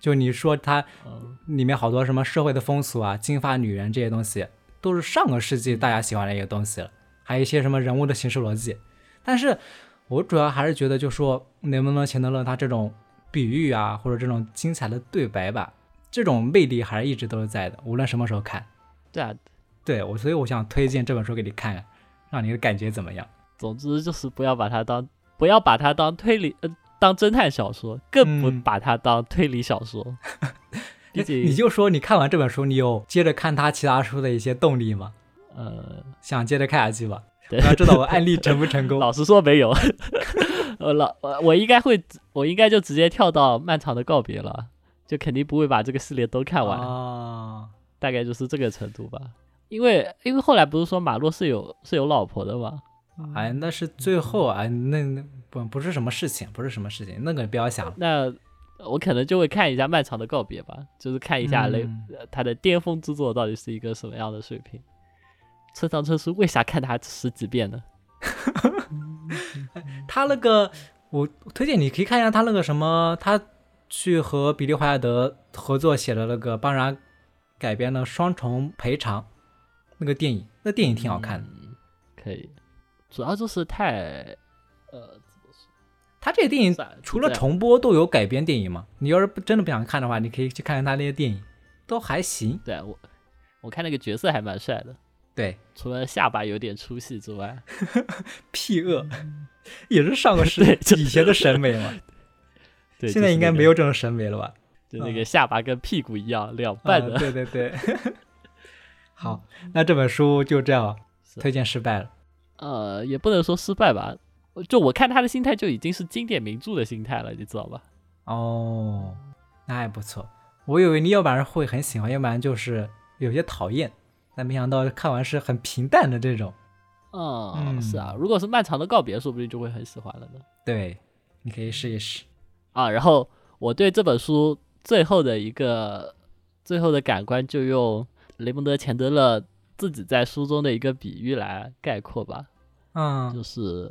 Speaker 2: 就你说它
Speaker 1: 嗯，
Speaker 2: 里面好多什么社会的风俗啊、金发女人这些东西，都是上个世纪大家喜欢的一个东西了，还有一些什么人物的形式逻辑。但是我主要还是觉得，就说能不能钱德勒他这种比喻啊，或者这种精彩的对白吧，这种魅力还是一直都是在的，无论什么时候看。
Speaker 1: 对啊，
Speaker 2: 对我，所以我想推荐这本书给你看看，让你的感觉怎么样？
Speaker 1: 总之就是不要把它当不要把它当推理呃当侦探小说，更不
Speaker 2: 嗯
Speaker 1: 把它当推理小说。毕竟
Speaker 2: 你就说你看完这本书，你有接着看他其他书的一些动力吗？
Speaker 1: 呃，
Speaker 2: 想接着看下去吧？
Speaker 1: 对
Speaker 2: 我要知道我案例成不成 功。
Speaker 1: 老实说没有，呃老我我应该会我应该就直接跳到漫长的告别了，就肯定不会把这个系列都看完，
Speaker 2: 啊，
Speaker 1: 大概就是这个程度吧。因为因为后来不是说马洛是有是有老婆的吗？
Speaker 2: 哎，那是最后啊，那那不不是什么事情，不是什么事情，那个不要想了。
Speaker 1: 那我可能就会看一下《漫长的告别》吧，就是看一下雷、
Speaker 2: 嗯
Speaker 1: 呃他的巅峰之作到底是一个什么样的水平。村上春树为啥看他十几遍呢？
Speaker 2: 他那个，我推荐你可以看一下他那个什么，他去和比利怀尔德合作写的那个帮人改编的《双重赔偿》那个电影，那电影挺好看的。
Speaker 1: 嗯，可以，主要就是太，呃，怎么说？
Speaker 2: 他这个电影除了重播都有改编电影嘛。你要是不真的不想看的话，你可以去看看他那些电影，都还行。
Speaker 1: 对我，我看那个角色还蛮帅的，
Speaker 2: 对，
Speaker 1: 除了下巴有点出戏之外，
Speaker 2: 屁恶也是上个世
Speaker 1: 纪
Speaker 2: 以前的审美嘛，
Speaker 1: 对，
Speaker 2: 现在应该没有这种审美了吧？
Speaker 1: 就那个下巴跟屁股一样两半的。
Speaker 2: 啊对对对。好，那这本书就这样推荐失败了。
Speaker 1: 呃，也不能说失败吧，就我看他的心态就已经是经典名著的心态了，你知道吧？
Speaker 2: 哦，那还不错。我以为你要不然会很喜欢，要不然就是有些讨厌，但没想到看完是很平淡的这种。
Speaker 1: 嗯，
Speaker 2: 嗯
Speaker 1: 是啊，如果是漫长的告别，说不定就会很喜欢了呢。
Speaker 2: 对，你可以试一试。
Speaker 1: 啊，然后我对这本书最后的一个最后的感官，就用雷蒙德·钱德勒自己在书中的一个比喻来概括吧，
Speaker 2: 嗯
Speaker 1: 就是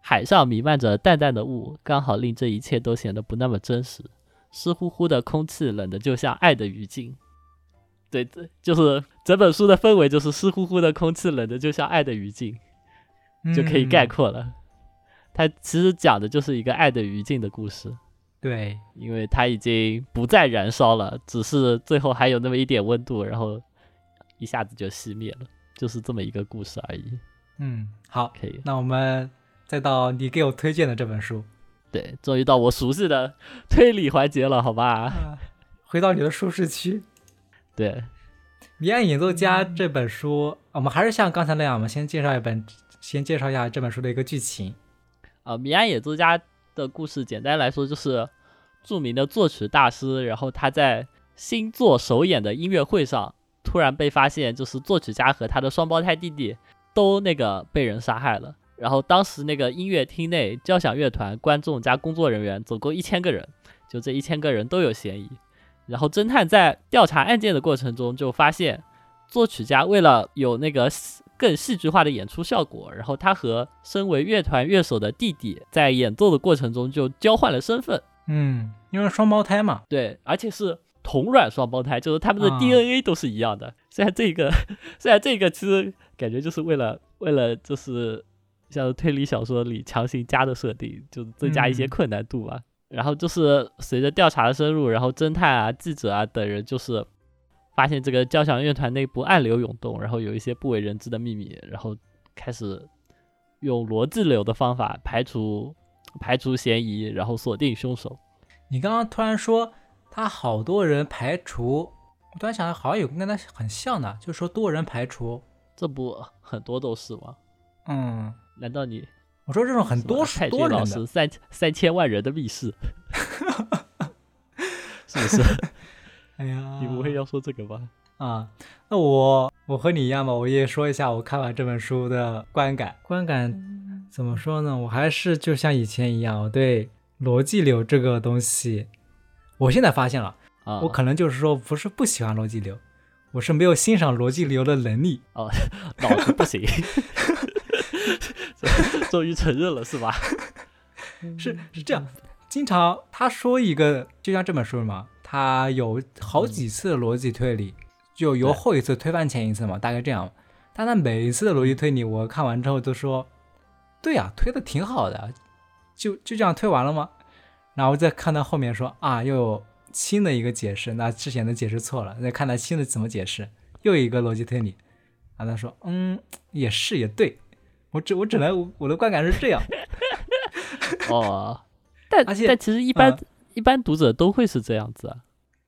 Speaker 1: 海上弥漫着淡淡的雾，刚好令这一切都显得不那么真实。湿乎乎的空气，冷的就像爱的余烬。对，这就是整本书的氛围，就是湿乎乎的空气，冷的就像爱的余烬，就可以概
Speaker 2: 嗯
Speaker 1: 括了。它其实讲的就是一个爱的余烬的故事。
Speaker 2: 对，
Speaker 1: 因为它已经不再燃烧了，只是最后还有那么一点温度，然后一下子就熄灭了，就是这么一个故事而已。
Speaker 2: 嗯，好，
Speaker 1: 可以，
Speaker 2: 那我们再到你给我推荐的这本书，
Speaker 1: 对，终于到我熟悉的推理环节了，好吧？
Speaker 2: 啊，回到你的舒适区。
Speaker 1: 对，《
Speaker 2: 迷案演奏家》这本书，我们还是像刚才那样，我们先介绍一本，先介绍一下这本书的一个剧情。
Speaker 1: 啊，迷案演奏家的故事，简单来说就是著名的作曲大师，然后他在新作首演的音乐会上，突然被发现，就是作曲家和他的双胞胎弟弟都那个被人杀害了。然后当时那个音乐厅内，交响乐团、观众加工作人员总共一千个人，就这一千个人都有嫌疑。然后侦探在调查案件的过程中，就发现作曲家为了有那个更戏剧化的演出效果，然后他和身为乐团乐手的弟弟在演奏的过程中就交换了身份，
Speaker 2: 嗯，因为双胞胎嘛，
Speaker 1: 对，而且是同卵双胞胎，就是他们的
Speaker 2: 啊
Speaker 1: DNA 都是一样的。虽然这个，虽然这个其实感觉就是为了为了就是像推理小说里强行加的设定，就增加一些
Speaker 2: 嗯
Speaker 1: 困难度吧。然后就是随着调查的深入，然后侦探啊、记者啊等人就是发现这个交响乐团内部暗流涌动，然后有一些不为人知的秘密，然后开始用逻辑流的方法排除排除嫌疑，然后锁定凶手。
Speaker 2: 你刚刚突然说他好多人排除，我突然想到好像有个跟他很像的，就是说多人排除。
Speaker 1: 这不很多都是吗？
Speaker 2: 嗯，
Speaker 1: 难道你
Speaker 2: 我说这种很多
Speaker 1: 是
Speaker 2: 多人的
Speaker 1: 君老师，三三千万人的密室，是不是？
Speaker 2: 哎呀，
Speaker 1: 你不会要说这个吧？
Speaker 2: 啊？那我我和你一样吧，我也说一下我看完这本书的观感。观感怎么说呢？我还是就像以前一样，我对逻辑流这个东西，我现在发现了，
Speaker 1: 啊，
Speaker 2: 我可能就是说不是不喜欢逻辑流，我是没有欣赏逻辑流的能力。
Speaker 1: 脑子不行，终于承认了是吧？
Speaker 2: 是是这样，经常他说一个，就像这本书嘛，他有好几次逻辑推理，就由后一次推翻前一次嘛，大概这样。但他每一次的逻辑推理，我看完之后都说，对呀、推的挺好的，就就这样推完了吗？然后再看到后面说啊，又有新的一个解释，那之前的解释错了，再看他新的怎么解释，又一个逻辑推理，然后他说，嗯，也是也对，我只我只能我的观感是这样，
Speaker 1: 哦，但
Speaker 2: 而且
Speaker 1: 但其实一般、
Speaker 2: 嗯
Speaker 1: 一般读者都会是这样子啊。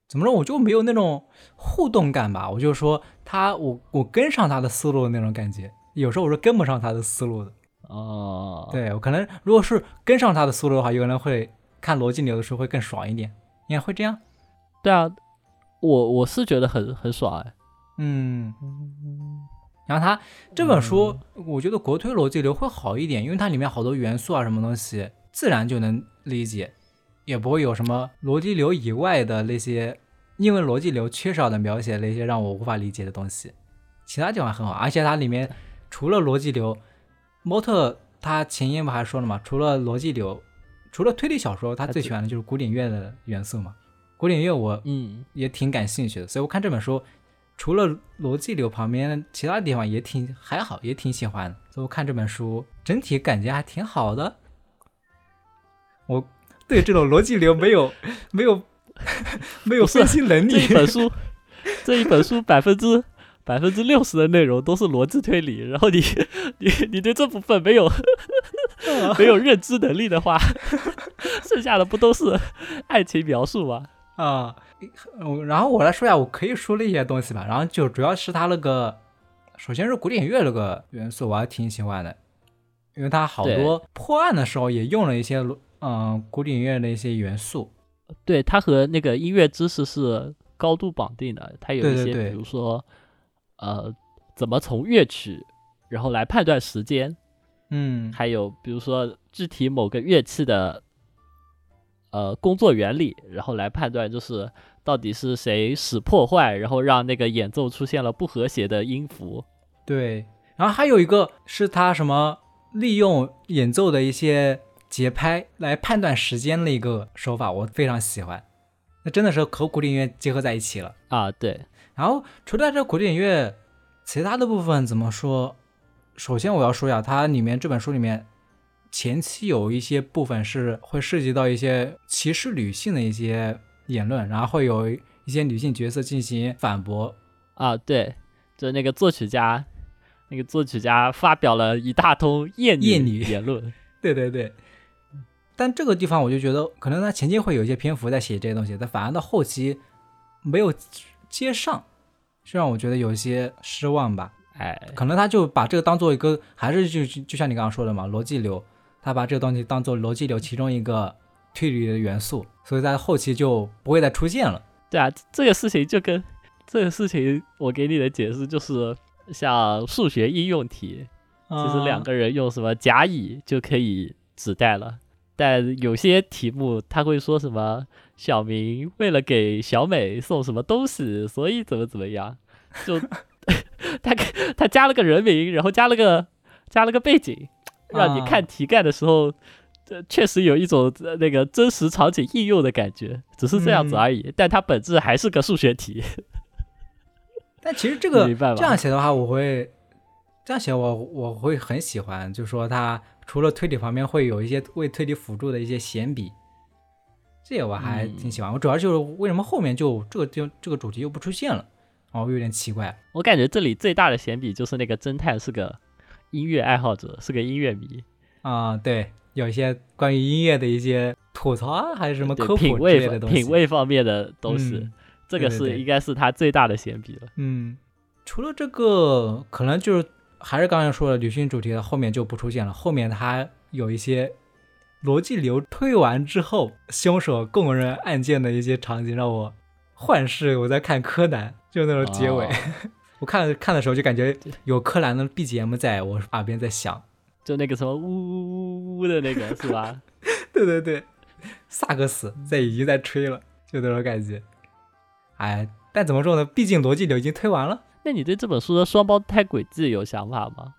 Speaker 2: 怎么说，我就没有那种互动感吧。我就说他，我我跟上他的思路的那种感觉。有时候我是跟不上他的思路的。
Speaker 1: 哦，
Speaker 2: 对我可能如果是跟上他的思路的话，有可能会看逻辑流的时候会更爽一点。应该会这样？
Speaker 1: 对啊，我我是觉得很很爽哎。
Speaker 2: 嗯。然后他这本书，我觉得国推逻辑流会好一点，因为它里面好多元素啊，什么东西自然就能理解，也不会有什么逻辑流以外的那些因为逻辑流缺少的描写那些让我无法理解的东西。其他地方很好，而且它里面除了逻辑流，模特他前言不还说了嘛，除了逻辑流，除了推理小说，他
Speaker 1: 他最
Speaker 2: 最喜欢的就是古典乐的元素嘛。古典乐我
Speaker 1: 嗯，
Speaker 2: 也挺感兴趣的，所以我看这本书，除了逻辑流旁边，其他地方也挺还好，也挺喜欢的。所以我看这本书整体感觉还挺好的。我对这种逻辑流没有 没有 没有分析能力
Speaker 1: 这一，本书，这一本书百分之百分之六十的内容都是逻辑推理，然后你你你对这部分没有 没有认知能力的话，剩下的不都是爱情描述吗？
Speaker 2: 啊，嗯然后我来说一下我可以说的一些东西吧。然后就主要是它那个，首先是古典乐那个元素，我还挺喜欢的，因为它好多破案的时候也用了一些嗯古典乐的一些元素。
Speaker 1: 对，它和那个音乐知识是高度绑定的。它有一些，
Speaker 2: 对对对
Speaker 1: 比如说，呃，怎么从乐曲然后来判断时间，
Speaker 2: 嗯，
Speaker 1: 还有比如说具体某个乐器的呃工作原理，然后来判断就是到底是谁使破坏，然后让那个演奏出现了不和谐的音符。
Speaker 2: 对。然后还有一个是他什么利用演奏的一些节拍来判断时间的一个手法，我非常喜欢。那真的是和古典乐结合在一起了。
Speaker 1: 啊，对，
Speaker 2: 然后除了这古典乐，其他的部分怎么说？首先我要说一下，它里面这本书里面前期有一些部分是会涉及到一些歧视女性的一些言论，然后会有一些女性角色进行反驳。
Speaker 1: 啊，对，就那个作曲家，那个作曲家发表了一大通厌
Speaker 2: 厌女
Speaker 1: 言论。
Speaker 2: 对对对。但这个地方我就觉得，可能他前期会有一些篇幅在写这些东西，但反而到后期没有接上，就让我觉得有一些失望吧。
Speaker 1: 哎，
Speaker 2: 可能他就把这个当做一个，还是就就就像你刚刚说的嘛，逻辑流，他把这个东西当做逻辑流其中一个推理的元素，所以在后期就不会再出现了。
Speaker 1: 对啊，这个事情就跟这个事情，我给你的解释就是，像数学应用题，其实两
Speaker 2: 啊
Speaker 1: 个人用什么甲乙就可以指代了。但有些题目他会说什么小明为了给小美送什么东西，所以怎么怎么样，就 他他加了个人名，然后加了个加了个背景，让你
Speaker 2: 啊
Speaker 1: 看题干的时候，这确实有一种呃那个真实场景应用的感觉，只是这样子
Speaker 2: 嗯
Speaker 1: 而已。但它本质还是个数学题。
Speaker 2: 但其实这个这样写的话，我会这样写我我会很喜欢，就是说它除了推理方面会有一些为推理辅助的一些闲笔，这个我还
Speaker 1: 嗯
Speaker 2: 挺喜欢。我主要就是为什么后面就这个就这个主题又不出现了，哦，有点奇怪。
Speaker 1: 我感觉这里最大的闲笔就是那个侦探是个音乐爱好者，是个音乐迷，
Speaker 2: 啊、对，有一些关于音乐的一些吐槽啊，还是什么科普之
Speaker 1: 品味
Speaker 2: 类的东西。
Speaker 1: 品味方面的东西，
Speaker 2: 嗯
Speaker 1: 这个是应该是他最大的闲笔了。
Speaker 2: 嗯，除了这个，可能就是还是刚才说的女性主题的，后面就不出现了。后面它有一些逻辑流推完之后，凶手供认案件的一些场景，让我幻视我在看柯南，就那种结尾。
Speaker 1: 哦
Speaker 2: 我看看的时候就感觉有柯南的 BGM 在我耳边在响。
Speaker 1: 就那个什么呜呜呜呜的那个是吧？
Speaker 2: 对对对，萨克斯在已经在吹了，就那种感觉。哎，但怎么说呢？毕竟逻辑流已经推完了。
Speaker 1: 那你对这本书的双胞胎轨迹有想法吗？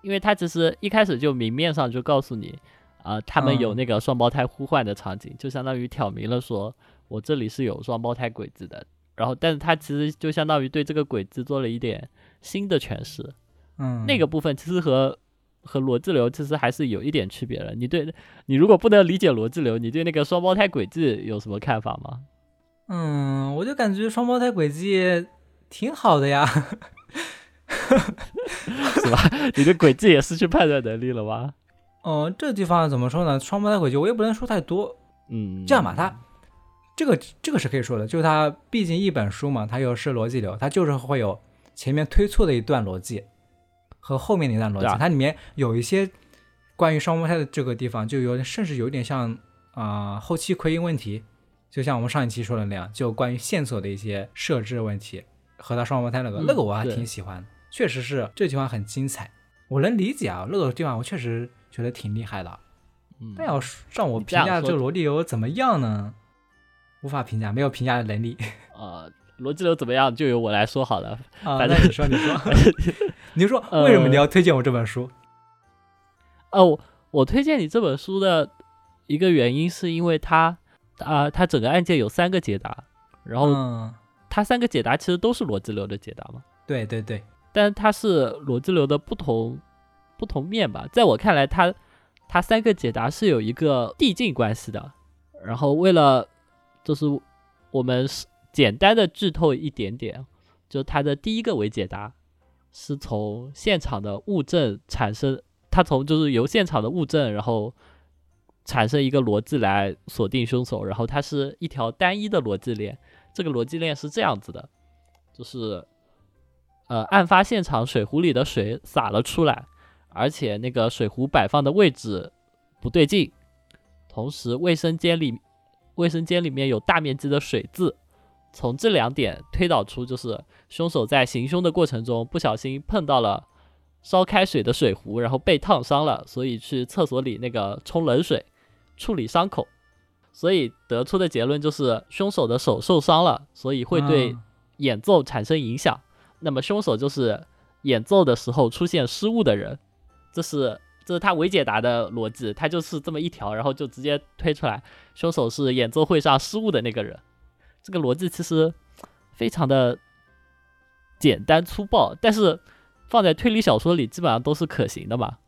Speaker 1: 因为它其实一开始就明面上就告诉你，啊、他们有
Speaker 2: 嗯
Speaker 1: 那个双胞胎互换的场景，就相当于挑明了说我这里是有双胞胎鬼子的。然后，但是他其实就相当于对这个鬼子做了一点新的诠释。
Speaker 2: 嗯，
Speaker 1: 那个部分其实和和逻辑流其实还是有一点区别的。你对你如果不能理解逻辑流，你对那个双胞胎轨迹有什么看法吗？
Speaker 2: 嗯，我就感觉双胞胎轨迹挺好的呀。
Speaker 1: 是吧？你对轨迹也失去判断能力了吗？
Speaker 2: 嗯，这地方怎么说呢？双胞胎轨迹我也不能说太多。
Speaker 1: 嗯，
Speaker 2: 这样吧，他这个这个是可以说的，就是他毕竟一本书嘛，它又是逻辑流，它就是会有前面推错的一段逻辑和后面的一段逻辑，它里面有一些关于双胞胎的这个地方，就有甚至有点像啊、后期奎因问题，就像我们上一期说的那样，就关于线索的一些设置问题和他双胞胎那个、
Speaker 1: 嗯
Speaker 2: 那个我还挺喜欢的，确实是这地方很精彩，我能理解啊，那个地方我确实觉得挺厉害的。
Speaker 1: 嗯，
Speaker 2: 但要是让我评价
Speaker 1: 这
Speaker 2: 个罗辑流怎么样呢？无法评价，没有评价的能力。
Speaker 1: 呃，逻辑流怎么样，就由我来说好了。
Speaker 2: 啊，
Speaker 1: 反正
Speaker 2: 那你说，你说，你说为什么
Speaker 1: 呃
Speaker 2: 你要推荐我这本书？
Speaker 1: 哦，我我推荐你这本书的一个原因是因为它啊、它整个案件有三个解答，然后
Speaker 2: 嗯，
Speaker 1: 它三个解答其实都是逻辑流的解答嘛，
Speaker 2: 对对对，
Speaker 1: 但是它是逻辑流的不同不同面吧。在我看来，它它三个解答是有一个递进关系的。然后为了就是我们是简单的剧透一点点，就它的第一个为解答是从现场的物证产生，它从就是由现场的物证，然后产生一个逻辑来锁定凶手，然后它是一条单一的逻辑链。这个逻辑链是这样子的，就是呃，案发现场水壶里的水洒了出来，而且那个水壶摆放的位置不对劲，同时卫生间里卫生间里面有大面积的水渍。从这两点推导出，就是凶手在行凶的过程中不小心碰到了烧开水的水壶，然后被烫伤了，所以去厕所里那个冲冷水处理伤口，所以得出的结论就是凶手的手受伤了，所以会对
Speaker 2: 嗯
Speaker 1: 演奏产生影响。那么凶手就是演奏的时候出现失误的人，这是这是他伪解答的逻辑，他就是这么一条，然后就直接推出来，凶手是演奏会上失误的那个人。这个逻辑其实非常的简单粗暴，但是放在推理小说里基本上都是可行的嘛。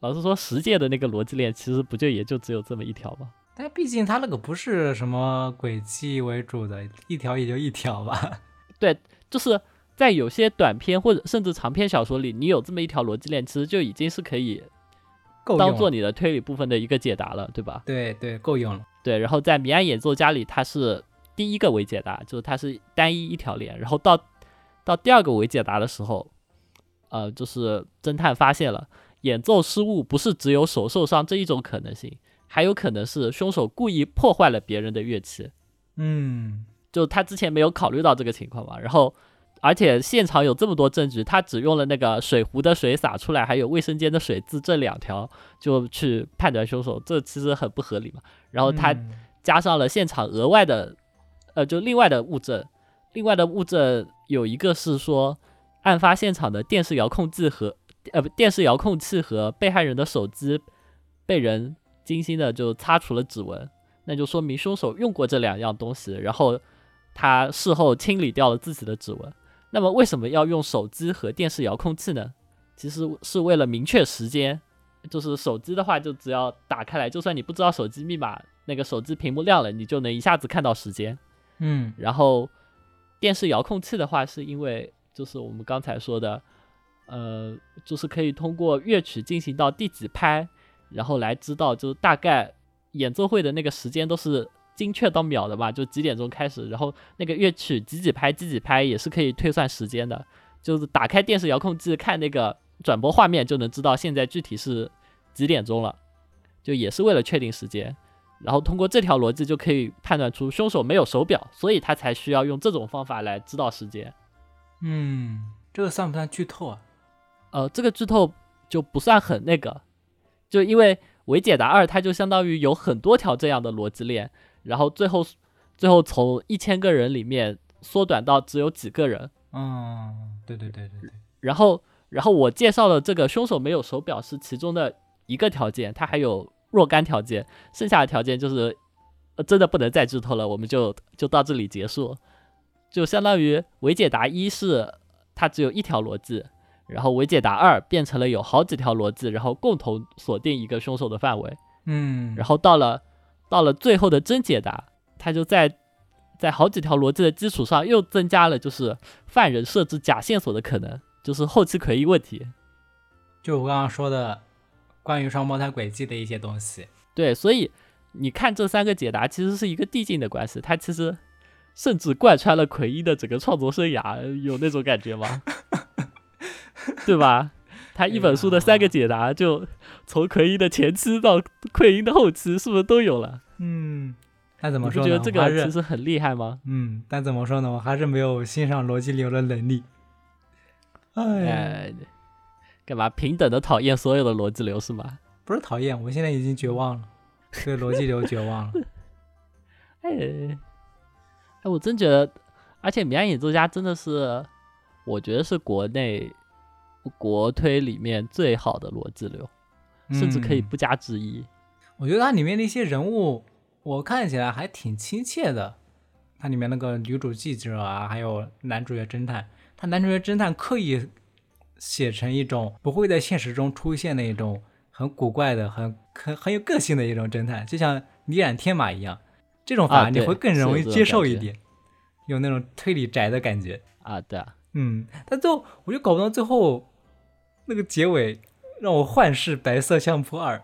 Speaker 1: 老实说，实践的那个逻辑链其实不就也就只有这么一条吗？
Speaker 2: 但毕竟他那个不是什么轨迹为主的，一条也就一条吧。
Speaker 1: 对就是在有些短篇或者甚至长篇小说里，你有这么一条逻辑链，其实就已经是可以。当做你的推理部分的一个解答了，对吧？
Speaker 2: 对对，够用了。
Speaker 1: 对，然后在《谜案演奏家》里，它是第一个为解答，就是它是单一一条链，然后到到第二个为解答的时候，呃，就是侦探发现了演奏失误不是只有手受伤这一种可能性，还有可能是凶手故意破坏了别人的乐器，
Speaker 2: 嗯，
Speaker 1: 就他之前没有考虑到这个情况嘛，然后。而且现场有这么多证据，他只用了那个水壶的水洒出来，还有卫生间的水渍这两条，就去判断凶手，这其实很不合理嘛。然后他
Speaker 2: 嗯
Speaker 1: 加上了现场额外的，呃，就另外的物证，另外的物证有一个是说，案发现场的电视遥控器和呃不电视遥控器和被害人的手机被人精心的就擦除了指纹，那就说明凶手用过这两样东西，然后他事后清理掉了自己的指纹。那么为什么要用手机和电视遥控器呢？其实是为了明确时间，就是手机的话，就只要打开来，就算你不知道手机密码，那个手机屏幕亮了，你就能一下子看到时间。
Speaker 2: 嗯
Speaker 1: 然后电视遥控器的话，是因为就是我们刚才说的，呃，就是可以通过乐曲进行到第几拍，然后来知道就是大概演奏会的那个时间都是精确到秒的吧，就几点钟开始，然后那个乐曲几几拍几几拍也是可以推算时间的，就是打开电视遥控器看那个转播画面就能知道现在具体是几点钟了，就也是为了确定时间。然后通过这条逻辑就可以判断出凶手没有手表，所以他才需要用这种方法来知道时间。
Speaker 2: 嗯，这个算不算剧透啊？
Speaker 1: 呃，这个剧透就不算很那个，就因为伪解答二它就相当于有很多条这样的逻辑链，然后最后最后从一千个人里面缩短到只有几个人，
Speaker 2: 嗯，对对对对对，
Speaker 1: 然后然后我介绍的这个凶手没有手表是其中的一个条件，它还有若干条件，剩下的条件就是、呃、真的不能再剧透了，我们就就到这里结束。就相当于伪解答一是它只有一条逻辑，然后伪解答二变成了有好几条逻辑，然后共同锁定一个凶手的范围。
Speaker 2: 嗯，
Speaker 1: 然后到了到了最后的真解答，他就在在好几条逻辑的基础上又增加了就是犯人设置假线索的可能，就是后期诡异问题。
Speaker 2: 就我刚刚说的关于双胞胎轨迹的一些东西。
Speaker 1: 对，所以你看这三个解答其实是一个递进的关系，它其实甚至贯穿了奎因的整个创作生涯，有那种感觉吗？对吧？他一本书的三个解答，就从奎因的前期到奎因的后期，是不是都有了？
Speaker 2: 嗯，那怎么说呢？
Speaker 1: 不觉得这个其实很厉害吗？
Speaker 2: 嗯，但怎么说呢？我还是没有欣赏逻辑流的能力。哎，
Speaker 1: 哎，干嘛平等的讨厌所有的逻辑流是吗？
Speaker 2: 不是讨厌，我现在已经绝望了，对逻辑流绝望了。
Speaker 1: 哎，哎，我真觉得，而且《明暗演奏家》真的是，我觉得是国内国推里面最好的逻辑流，甚至可以
Speaker 2: 嗯
Speaker 1: 不加质疑。
Speaker 2: 我觉得它里面的一些人物，我看起来还挺亲切的。它里面那个女主记者啊，还有男主角侦探，他男主角侦探刻意写成一种不会在现实中出现的一种很古怪的、很很很有个性的一种侦探，就像李染天马一样，这种反而你会更容易 接受一点，有那种推理宅的感觉。
Speaker 1: 啊，对啊，
Speaker 2: 嗯，但最后我就搞不懂最后那个结尾让我幻视白色相扑二，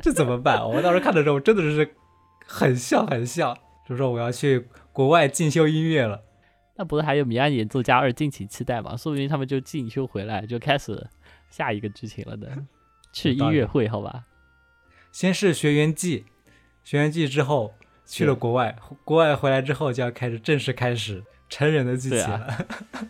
Speaker 2: 这怎么办？我当时看的时候真的是很笑很笑，就说我要去国外进修音乐了。
Speaker 1: 那不是还有《迷案演奏家二》敬请期待嘛？说不定他们就进修回来，就开始下一个剧情了呢。去音乐会，好吧？
Speaker 2: 先是学员季，学员季之后去了国外，国外回来之后就要开始正式开始成人的剧情了，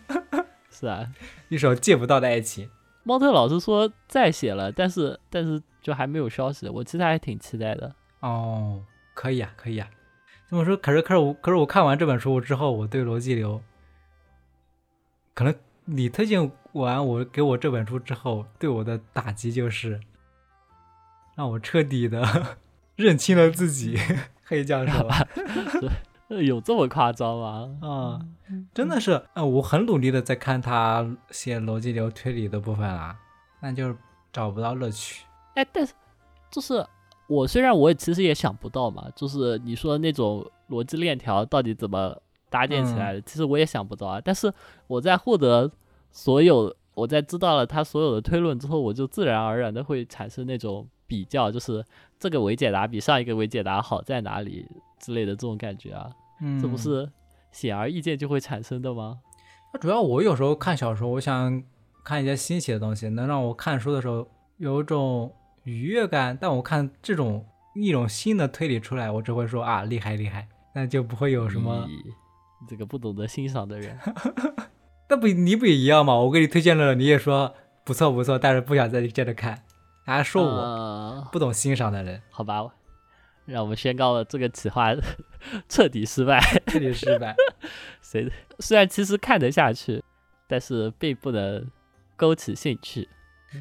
Speaker 1: 是啊，
Speaker 2: 一首借不到的爱情。
Speaker 1: 猫特老师说在写了，但是但是就还没有消息。我其实还挺期待的。
Speaker 2: 哦，可以啊、可以啊、这么说，可是可是我可是我看完这本书之后，我对逻辑流，可能你推荐完我给我这本书之后，对我的打击就是，让我彻底的 认清了自己，可以这样说吧？
Speaker 1: 呃 有这么夸张吗？
Speaker 2: 啊、真的是，呃，我很努力的在看他写逻辑流推理的部分啦，那就是找不到乐趣。
Speaker 1: 哎，但是就是我虽然我也其实也想不到嘛，就是你说那种逻辑链条到底怎么搭建起来的，其实我也想不到啊。但是我在获得所有，我在知道了他所有的推论之后，我就自然而然的会产生那种比较，就是这个伪解答比上一个伪解答好在哪里之类的这种感觉啊，
Speaker 2: 嗯，
Speaker 1: 这不是显而易见就会产生的吗？
Speaker 2: 那主要我有时候看小说，我想看一些新奇的东西，能让我看书的时候有一种愉悦感。但我看这种一种新的推理出来，我只会说啊厉害厉害，那就不会有什么。
Speaker 1: 咦这个不懂得欣赏的人，
Speaker 2: 那不你不也一样吗？我给你推荐了，你也说不错不错，但是不想再接着看，还说我
Speaker 1: 呃
Speaker 2: 不懂欣赏的人，
Speaker 1: 好吧，让我们宣告了这个企划 彻底失败。
Speaker 2: 彻底失败。
Speaker 1: 谁虽然其实看得下去，但是并不能勾起兴趣。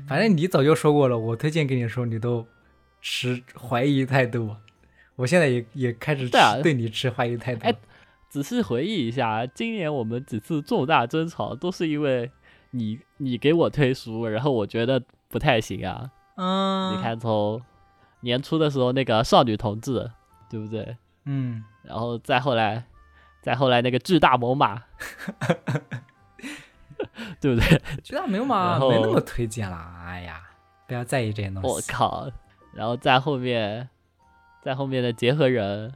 Speaker 2: 反正你早就说过了，我推荐给你的时候，你都持怀疑态度。我现在也也开始持
Speaker 1: 对
Speaker 2: 你持怀疑态度。
Speaker 1: 哎仔细回忆一下，今年我们几次重大争吵都是因为你你给我推书，然后我觉得不太行啊。
Speaker 2: 嗯，
Speaker 1: 你，看从年初的时候那个少女同志，对不对？
Speaker 2: 嗯，
Speaker 1: 然后再后来，再后来那个巨大猛犸，对不对？
Speaker 2: 巨大没有嘛，
Speaker 1: 然后
Speaker 2: 没那么推荐啦。哎呀，不要在意这些东西我。
Speaker 1: 靠！然后在后面，在后面的结合人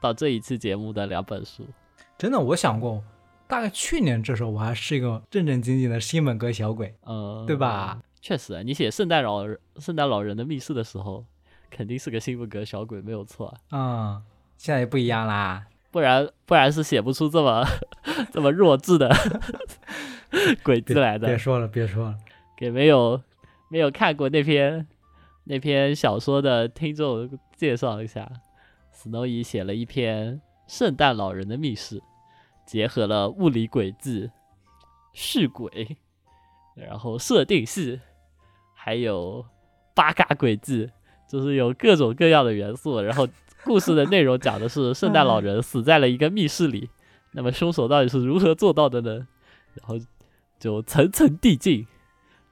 Speaker 1: 到这一期节目的两本书，
Speaker 2: 真的，我想过，大概去年这时候我还是一个正正经经的新本格小鬼，
Speaker 1: 嗯，
Speaker 2: 对吧？
Speaker 1: 确实，你写圣诞老人圣诞老人的密室的时候，肯定是个新风格小鬼，没有错。
Speaker 2: 嗯，现在也不一样啦。
Speaker 1: 不然不然是写不出这么 这么弱智的 鬼
Speaker 2: 别
Speaker 1: 子来的。
Speaker 2: 别说了，别说了。
Speaker 1: 给没有没有看过那篇那篇小说的听众介绍一下，Snowy 写了一篇《圣诞老人的密室》，结合了物理轨迹、续轨，然后设定系，还有八嘎轨迹，就是有各种各样的元素。然后故事的内容讲的是圣诞老人死在了一个密室里，那么凶手到底是如何做到的呢？然后就层层递进，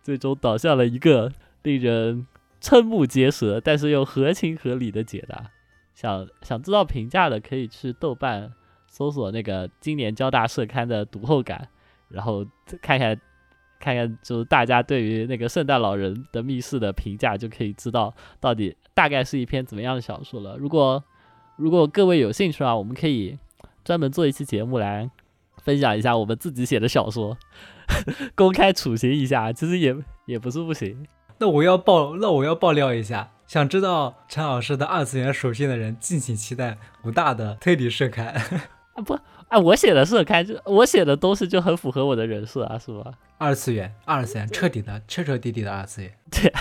Speaker 1: 最终导向了一个令人瞠目结舌，但是又合情合理的解答。想想知道评价的，可以去豆瓣搜索那个今年交大社刊的读后感，然后看看看看，就是大家对于那个圣诞老人的密室的评价，就可以知道到底大概是一篇怎么样的小说了。如果如果各位有兴趣啊，我们可以专门做一期节目来分享一下我们自己写的小说，公开处刑一下，其实也也不是不行。
Speaker 2: 那我要爆，那我要爆料一下，想知道陈老师的二次元属性的人，敬请期待武大的推理盛开。
Speaker 1: 啊不啊，我写的社刊就我写的东西就很符合我的人设啊，是吧？
Speaker 2: 二次元，二次元，彻底的，彻彻底底的二次元。
Speaker 1: 对啊，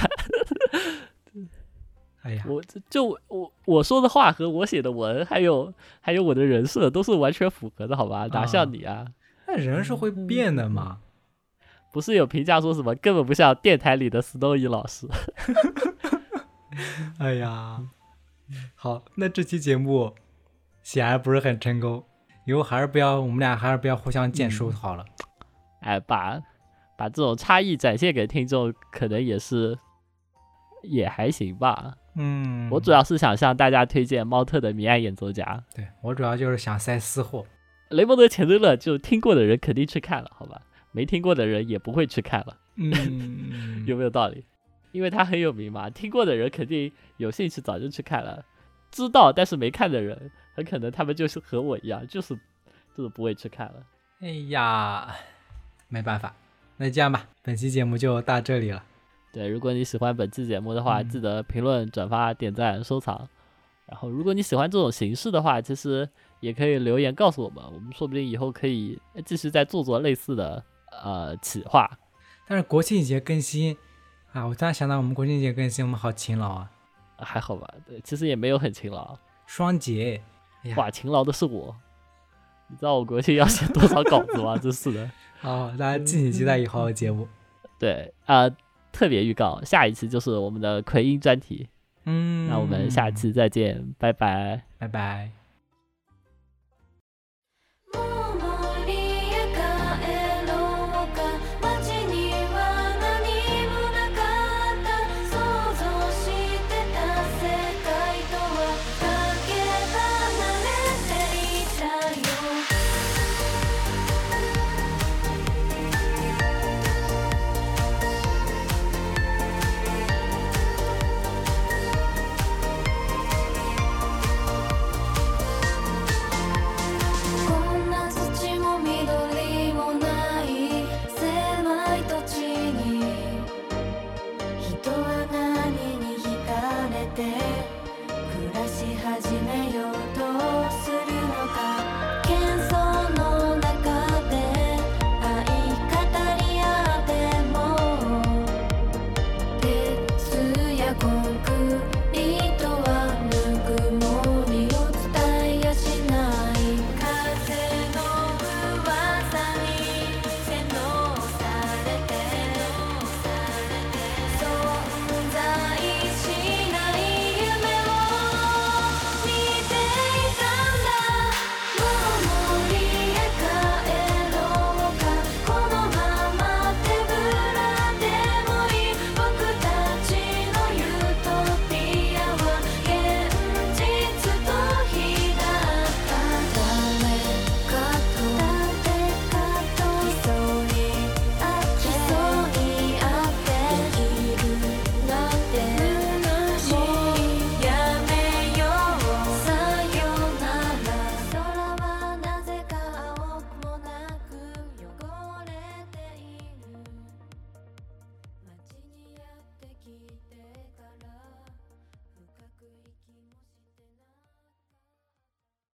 Speaker 2: 哎呀，
Speaker 1: 我这就我我说的话和我写的文，还有还有我的人设都是完全符合的，好吧？哪像你啊？
Speaker 2: 那人是会变的嘛？
Speaker 1: 不是有评价说什么根本不像电台里的 Snowy 老师？
Speaker 2: 哎呀，好，那这期节目显然不是很成功，以后还是不要我们俩还是不要互相见书好了。
Speaker 1: 哎，把把这种差异展现给听众，可能也是也还行吧。
Speaker 2: 嗯，
Speaker 1: 我主要是想向大家推荐猫特的《迷爱演奏家》。
Speaker 2: 对我主要就是想塞私货。
Speaker 1: 雷蒙德·钱德勒，就听过的人肯定去看了，好吧？没听过的人也不会去看了。
Speaker 2: 嗯，
Speaker 1: 有没有道理？因为他很有名嘛，听过的人肯定有兴趣，早就去看了。知道但是没看的人，很可能他们就是和我一样，就是就是不会去看了。
Speaker 2: 哎呀，没办法，那这样吧，本期节目就到这里了。
Speaker 1: 对，如果你喜欢本期节目的话，
Speaker 2: 嗯
Speaker 1: 记得评论、转发、点赞、收藏。然后，如果你喜欢这种形式的话，其实也可以留言告诉我们，我们说不定以后可以继续再做做类似的呃企划。
Speaker 2: 但是国庆节更新啊，我突然想到，我们国庆节更新，我们好勤劳啊，
Speaker 1: 还好吧？对，其实也没有很勤劳。
Speaker 2: 双节。哎，
Speaker 1: 哇，勤劳的是我。你知道我国庆要写多少稿子吗？真是的。
Speaker 2: 好，大家敬请期待以后的节目。
Speaker 1: 对啊、特别预告，下一期就是我们的奎因专题。
Speaker 2: 嗯，
Speaker 1: 那我们下期再见，拜拜。
Speaker 2: 拜拜。